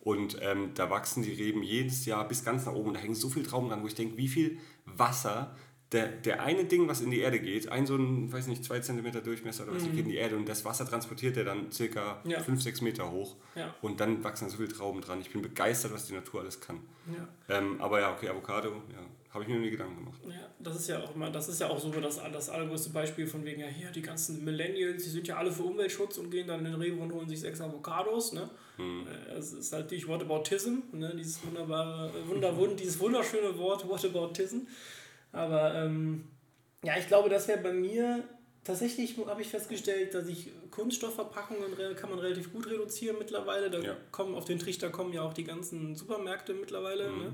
Und ähm, da wachsen die Reben jedes Jahr bis ganz nach oben und da hängen so viele Trauben dran, wo ich denke, wie viel Wasser der, der eine Ding, was in die Erde geht, ein so ein, weiß nicht, zwei Zentimeter Durchmesser oder was, geht in die Erde und das Wasser transportiert er dann circa
Mhm. Ja.
fünf, sechs Meter hoch.
Ja.
Und dann wachsen so viele Trauben dran. Ich bin begeistert, was die Natur alles kann.
Ja.
Ähm, aber ja, okay, Avocado, ja, habe ich mir nie Gedanken gemacht.
Ja, das ist ja auch immer, das ist ja auch so das, das allergrößte Beispiel von wegen, ja hier, die ganzen Millennials, die sind ja alle für Umweltschutz und gehen dann in den Rewe und holen sich sechs Avocados, ne? Äh, Es ist halt natürlich Whataboutism, ne? Dieses wunderbare, äh, wunderwund, dieses wunderschöne Wort Whataboutism. Aber ähm, ja, ich glaube, das wäre bei mir tatsächlich, habe ich festgestellt, dass ich Kunststoffverpackungen kann man relativ gut reduzieren mittlerweile. Da
Ja.
kommen auf den Trichter kommen ja auch die ganzen Supermärkte mittlerweile. Ne?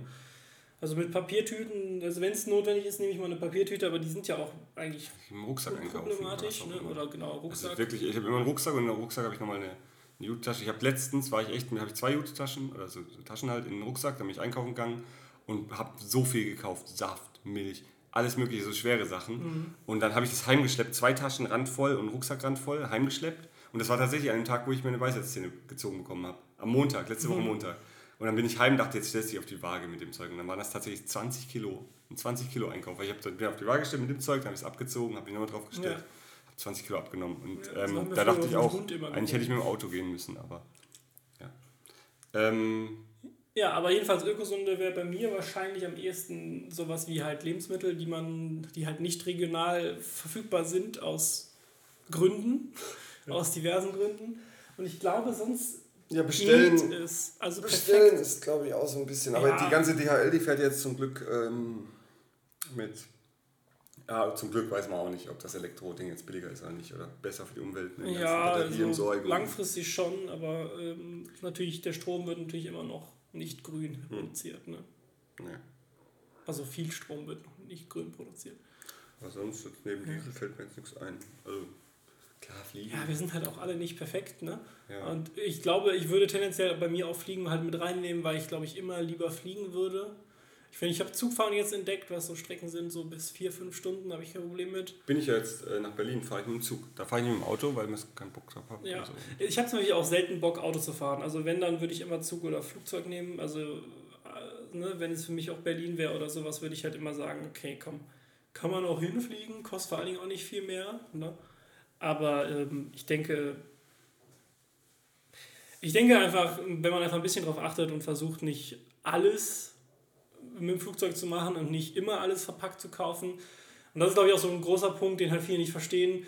Also mit Papiertüten, also wenn es notwendig ist, nehme ich mal eine Papiertüte, aber die sind ja auch eigentlich
Im Rucksack einkaufen.
problematisch. Ne? Oder genau,
Also
Rucksack.
wirklich, ich habe immer einen Rucksack und in der Rucksack habe ich nochmal eine, eine Jute-Tasche. Ich habe letztens, war ich echt, habe ich zwei Jute-Taschen, oder so, so Taschen halt in den Rucksack, da bin ich einkaufen gegangen und habe so viel gekauft. Saft, Milch, alles mögliche, so schwere Sachen.
Mhm.
Und dann habe ich das heimgeschleppt, zwei Taschen randvoll und Rucksackrand voll, heimgeschleppt. Und das war tatsächlich an dem Tag, wo ich mir eine Weisheitszähne gezogen bekommen habe. Am Montag, letzte
Mhm.
Woche Montag. Und dann bin ich heim, dachte, jetzt stellst du dich auf die Waage mit dem Zeug. Und dann waren das tatsächlich 20 Kilo. Ein 20 Kilo Einkauf. Weil ich hab, dann bin auf die Waage gestellt mit dem Zeug, dann habe ich es abgezogen, habe mich nochmal drauf gestellt.
Ja.
Habe 20 Kilo abgenommen. Und
Ja,
ähm, da dachte ich auch, eigentlich hätte ich mit dem Auto gehen müssen, aber ja. Ähm,
Ja, aber jedenfalls Ökosunde wäre bei mir wahrscheinlich am ehesten sowas wie halt Lebensmittel, die man, die halt nicht regional verfügbar sind aus Gründen, aus diversen Gründen. Und ich glaube, sonst
ja,
geht es. Also
Bestellen
perfekt.
ist, glaube ich, auch so ein bisschen.
Ja.
Aber die ganze DHL, die fährt jetzt zum Glück ähm, mit. Ja, zum Glück weiß man auch nicht, ob das Elektro-Ding jetzt billiger ist oder nicht. Oder besser für die Umwelt. den
Ja, also langfristig schon, aber ähm, natürlich, der Strom wird natürlich immer noch nicht grün
Hm.
produziert. Ne?
Ja.
Also viel Strom wird noch nicht grün produziert.
Aber sonst jetzt neben Diesel fällt mir jetzt nichts ein. Also, klar, fliegen.
Ja, wir sind halt auch alle nicht perfekt, ne?
Ja.
Und ich glaube, ich würde tendenziell bei mir auch Fliegen halt mit reinnehmen, weil ich glaube, ich immer lieber fliegen würde. Ich finde, ich habe Zugfahren jetzt entdeckt, was so Strecken sind, so bis vier, fünf Stunden, habe ich kein Problem mit.
Bin ich ja jetzt äh, nach Berlin, fahre ich mit dem Zug. Da fahre ich nicht mit dem Auto, weil ich keinen Bock drauf habe.
Ja.
Also,
Ich habe zum Beispiel auch selten Bock, Auto zu fahren. Also wenn, dann würde ich immer Zug oder Flugzeug nehmen. Also äh, ne, wenn es für mich auch Berlin wäre oder sowas, würde ich halt immer sagen, okay, komm, kann man auch hinfliegen, kostet vor allen Dingen auch nicht viel mehr. Ne? Aber ähm, ich denke, ich denke einfach, wenn man einfach ein bisschen drauf achtet und versucht, nicht alles mit dem Flugzeug zu machen und nicht immer alles verpackt zu kaufen. Und das ist, glaube ich, auch so ein großer Punkt, den halt viele nicht verstehen.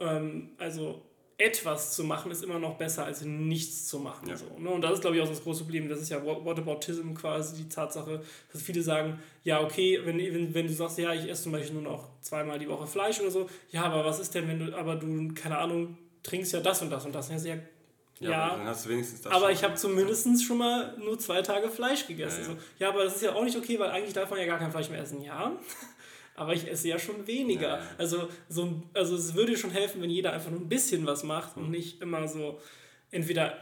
Ähm, also etwas zu machen ist immer noch besser als nichts zu machen.
Ja.
So, ne? Und das ist, glaube ich, auch das große Problem. Das ist ja What- Whataboutism quasi, die Tatsache, dass viele sagen, ja, okay, wenn, wenn, wenn du sagst, ja, ich esse zum Beispiel nur noch zweimal die Woche Fleisch oder so, ja, aber was ist denn, wenn du, aber du, keine Ahnung, trinkst ja das und das und das. Und ja,
ja,
ja,
aber dann hast du wenigstens das
aber ich habe zumindest schon mal nur zwei Tage Fleisch gegessen.
Ja,
Ja. So. ja, aber das ist ja auch nicht okay, weil eigentlich darf man ja gar kein Fleisch mehr essen. Ja, aber ich esse ja schon weniger.
Ja.
Also, so, also es würde schon helfen, wenn jeder einfach nur ein bisschen was macht
Mhm.
und nicht immer so entweder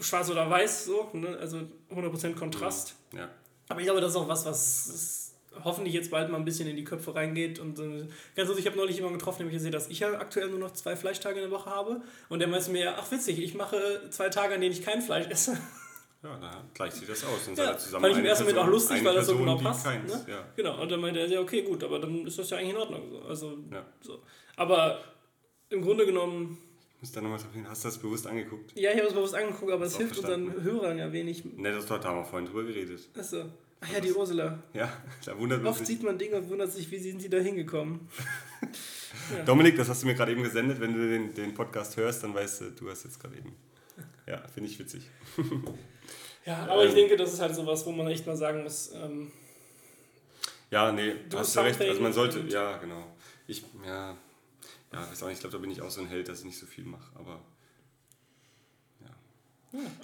schwarz oder weiß, so, ne? also 100% Kontrast.
Ja.
Aber ich glaube, das ist auch was, was hoffentlich jetzt bald mal ein bisschen in die Köpfe reingeht. Und äh, ganz also, ich habe neulich jemanden getroffen, der mich gesehen, dass ich ja aktuell nur noch zwei Fleischtage in der Woche habe. Und der meinte mir, ach witzig, ich mache zwei Tage, an denen ich kein Fleisch esse.
Ja, da gleicht sich das aus. Dann
Ja,
seid zusammen
fand ich im ersten Moment auch lustig, weil das so genau passt,
Keins,
ne?
ja.
Genau, und dann meinte er, ja, okay, gut, aber dann ist das ja eigentlich in Ordnung. So. Also,
Ja.
so. Aber im Grunde genommen,
Ich muss da nochmal drauf hin. Hast du das bewusst angeguckt?
ja, ich habe es bewusst angeguckt, aber es hilft unseren. Hörern ja wenig.
Ne, das da haben wir vorhin drüber geredet.
Achso. Ach ja, die Ursula.
Ja, da wundert man
Oft
sich.
sieht man Dinge und wundert sich, wie sind sie da hingekommen.
Dominik, das hast du mir gerade eben gesendet. Wenn du den, den Podcast hörst, dann weißt du, du hast jetzt gerade eben. Ja, finde ich witzig.
Ja, aber
Ähm.
ich denke, das ist halt sowas, wo man echt mal sagen muss, ähm,
Ja, nee,
Do
hast du recht. Also man sollte, ja, genau. Ich, ja, ja, weiß auch nicht, ich glaube, da bin ich auch so ein Held, dass ich nicht so viel mache. Aber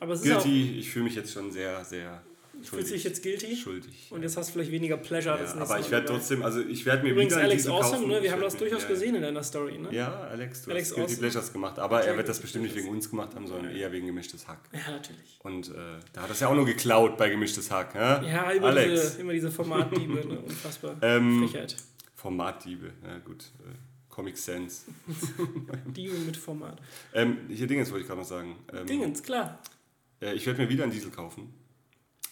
aber es ist auch,
guilty, ich fühle mich jetzt schon sehr, sehr
Fühlst dich jetzt guilty?
Schuldig.
Und jetzt hast du vielleicht weniger Pleasure. das
ja,
nächste
aber ich werde trotzdem, also ich werde mir
Übrigens
wieder
Alex Awesome,
kaufen.
ne? Wir haben das durchaus
ja,
gesehen in deiner Story, ne?
Ja, Alex, du
Alex
hast Guilty
Awesome.
Pleasures gemacht, aber er
Guilty
wird das bestimmt nicht wegen uns gemacht haben, sondern eher wegen gemischtes Hack.
Ja, natürlich.
Und äh, da hat er es ja auch nur geklaut bei gemischtes Hack. Ja,
Ja, immer
Alex.
diese, immer diese Formatdiebe, ne? unfassbar.
Ähm,
Frechheit.
Formatdiebe, ja gut. Äh, Comic Sans.
Diebe mit Format.
Ähm, hier Dingens wollte ich gerade noch sagen. Ähm,
Dingens, klar.
Äh, ich werde mir wieder einen Diesel kaufen.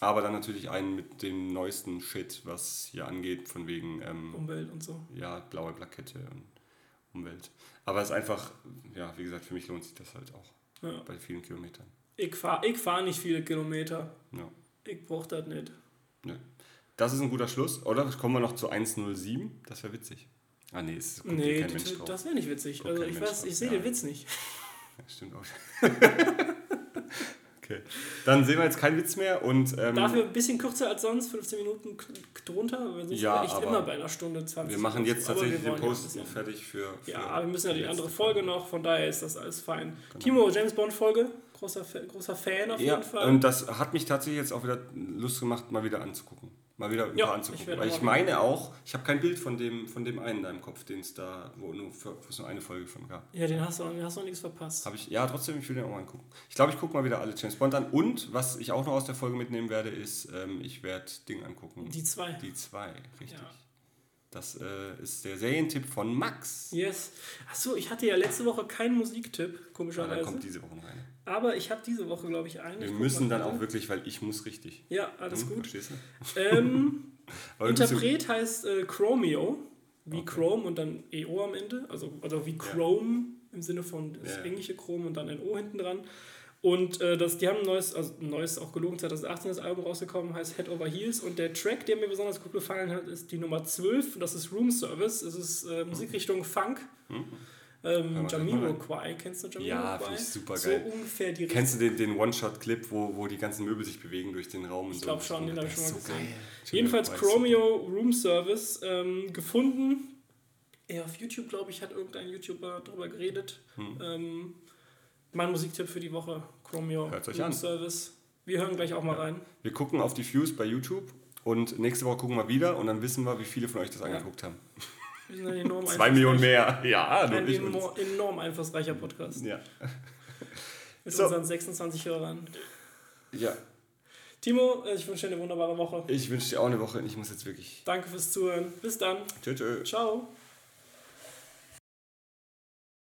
Aber dann natürlich einen mit dem neuesten Shit, was hier angeht, von wegen ähm,
Umwelt und so.
ja, blaue Plakette und Umwelt. Aber es ist einfach, ja, wie gesagt, für mich lohnt sich das halt auch
Ja.
bei vielen Kilometern.
Ich fahre ich fahr nicht viele Kilometer.
Ja.
Ich brauch das nicht.
Ne. Das ist ein guter Schluss. Oder kommen wir noch zu 107? Das wäre witzig. Ah, nee, es kommt
Nee,
kein Mensch
das,
drauf.
das wäre nicht witzig. Also ich weiß, ich sehe
Ja.
den Witz nicht.
Ja, stimmt auch. okay. Dann sehen wir jetzt keinen Witz mehr und ähm,
Dafür ein bisschen kürzer als sonst, 15 Minuten drunter, aber sonst
Ja,
echt immer bei einer Stunde 20.
wir machen jetzt
wir
tatsächlich den Post noch fertig für, für
Ja, wir müssen ja die andere Folge noch, von daher ist das alles fein. Timo, James Bond Folge, großer, großer Fan auf
Ja,
jeden Fall.
und das hat mich tatsächlich jetzt auch wieder Lust gemacht, mal wieder anzugucken. Mal wieder ein
Ja,
paar
ich
anzugucken.
werd
Weil ich meine auch, ich habe kein Bild von dem, von dem einen da im Kopf, den es da, wo, nur für, wo es nur eine Folge von gab.
ja, den hast du, den hast du noch nichts verpasst.
Habe ich, ja, trotzdem, ich will den auch mal angucken. Ich glaube, ich gucke mal wieder alle James Bond an. Und was ich auch noch aus der Folge mitnehmen werde, ist, ähm, ich werde Ding angucken.
Die zwei.
Die zwei, richtig.
Ja.
Das äh, ist der Serientipp von Max.
Yes. Achso, ich hatte ja letzte Woche keinen Musiktipp,
Ja, dann
komischerweise.
kommt diese Woche noch eine.
Aber ich habe diese Woche, glaube ich, einen.
Wir
Ich
müssen dann auch wirklich, weil ich muss richtig.
Ja, alles
Hm,
gut. Ähm,
ja-
Interpret heißt äh, Chromeo, wie
Okay.
Chrome und dann EO am Ende, also, also wie Chrome im Sinne von das
Ja, ja.
englische Chrome und dann ein O hinten dran. Und äh, das, die haben ein neues, also ein neues, auch gelogen, 2018 das Album rausgekommen, heißt Head Over Heels. Und der Track, der mir besonders gut gefallen hat, ist die Nummer 12. Das ist Room Service. Es ist äh, Musikrichtung Funk. Ähm, Jamiroquai, kennst du Jamiroquai?
Ja, finde ich super
So
geil.
ungefähr die
Kennst du den, den One-Shot-Clip, wo, wo die ganzen Möbel sich bewegen durch den Raum?
Ich
so?
glaube schon, den habe ich schon mal
so
gesehen. Jedenfalls
Weiß.
Chromeo Room Service ähm, gefunden. Ja, auf YouTube, glaube ich, hat irgendein YouTuber darüber geredet.
Hm.
Ähm, mein Musiktipp für die Woche: Chromeo
Hört's euch
Room
an.
Service. Wir hören gleich auch mal rein.
Wir gucken auf die Views bei YouTube und nächste Woche gucken wir wieder und dann wissen wir, wie viele von euch das angeguckt haben.
Wir sind ein enorm
Zwei Millionen mehr. Ja,
Ein enorm, enorm einflussreicher Podcast.
Ja.
Mit
So.
unseren 26 Hörern.
ja,
Timo, äh, ich wünsche dir eine wunderbare Woche.
ich wünsche dir auch eine Woche. Ich muss jetzt wirklich.
Danke fürs Zuhören. Bis dann.
Tschö, tschö.
Ciao.